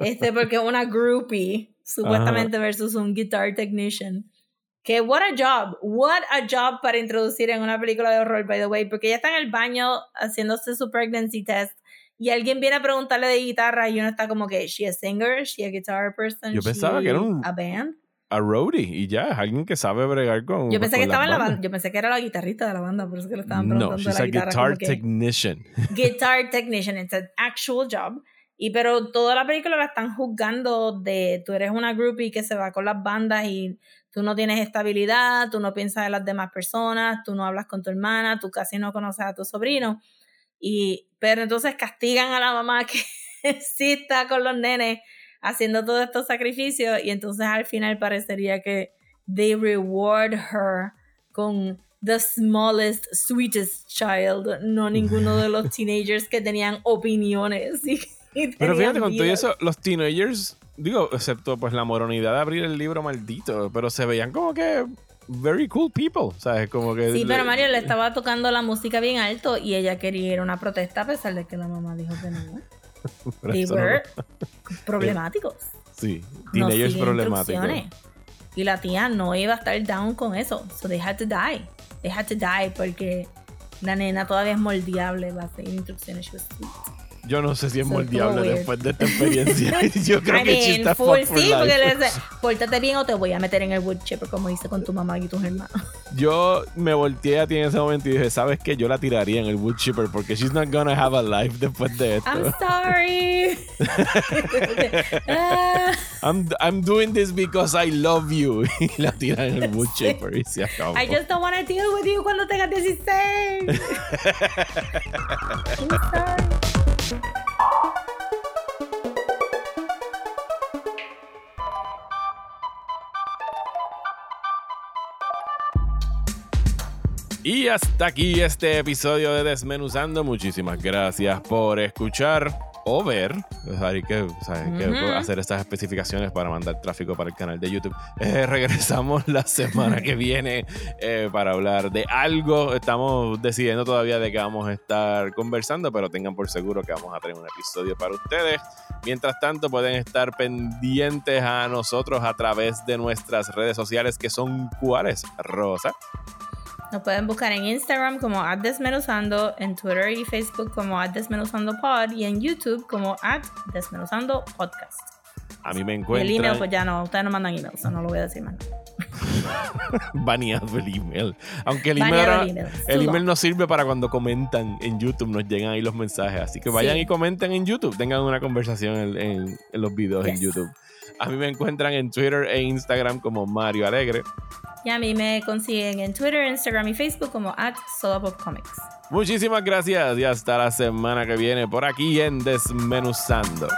Este, porque una groupie, supuestamente, versus un guitar technician. Que what a job, what a job para introducir en una película de horror, by the way, porque ella está en el baño haciéndose su pregnancy test y alguien viene a preguntarle de guitarra y uno está como que, she a singer, she a guitar person, yo pensaba que era un, a band. A roadie y ya, es alguien que sabe bregar con. Yo pensé que estaba en la banda, yo pensé que era la guitarrista de la banda, por eso que le estaban preguntando no, she's a guitar technician. Guitar technician, it's an actual job. Y pero toda la película la están juzgando de tú eres una groupie que se va con las bandas y tú no tienes estabilidad, tú no piensas en las demás personas, tú no hablas con tu hermana, tú casi no conoces a tu sobrino. Y pero entonces castigan a la mamá que sí está con los nenes haciendo todos estos sacrificios y entonces al final parecería que they reward her con the smallest, sweetest child, no ninguno de los teenagers que tenían opiniones. Pero fíjate, con todo eso, los teenagers, digo, excepto pues la moronidad de abrir el libro maldito, pero se veían como que very cool people, ¿sabes? Como que... Sí, pero Mario le estaba tocando la música bien alto y ella quería ir a una protesta a pesar de que la mamá dijo que no. They were problemáticos. Sí, teenagers problemáticos. Y la tía no iba a estar down con eso. So they had to die. They had to die porque la nena todavía es moldeable. Va a seguir instrucciones. She was sweet. Yo no sé si es moldeable después de esta experiencia. Yo creo que sí está full, Sí, porque le dice, pórtate bien o te voy a meter en el wood chipper como hice con tu mamá y tus hermanos. Yo me volteé a ti en ese momento y dije, ¿sabes qué? Yo la tiraría en el wood chipper porque she's not gonna have a life después de esto. I'm sorry. I'm, I'm doing this because I love you. y la tira en el wood chipper y se acabó. I just don't want to deal with you cuando tengas 16. I'm sorry. Y hasta aquí este episodio de Desmenuzando. Muchísimas gracias por escuchar o ver. Hay que, hacer estas especificaciones para mandar tráfico para el canal de YouTube. Eh, regresamos la semana que viene eh, para hablar de algo. Estamos decidiendo todavía de qué vamos a estar conversando, pero tengan por seguro que vamos a tener un episodio para ustedes. Mientras tanto, pueden estar pendientes a nosotros a través de nuestras redes sociales, que son cuáles, Rosa. Nos pueden buscar en Instagram como Desmenuzando, en Twitter y Facebook como Desmenuzando Pod y en YouTube como Desmenuzando Podcast. A mí me encuentran... el email, pues ya no, ustedes no mandan email, no lo voy a decir más. Baneado el email. Aunque el email, el email, no sirve para cuando comentan en YouTube, nos llegan ahí los mensajes. Así que vayan y comenten en YouTube, tengan una conversación en, los videos en YouTube. A mí me encuentran en Twitter e Instagram como Mario Alegre. Y a mí me consiguen en Twitter, Instagram y Facebook como at Comics. Muchísimas gracias y hasta la semana que viene por aquí en Desmenuzando.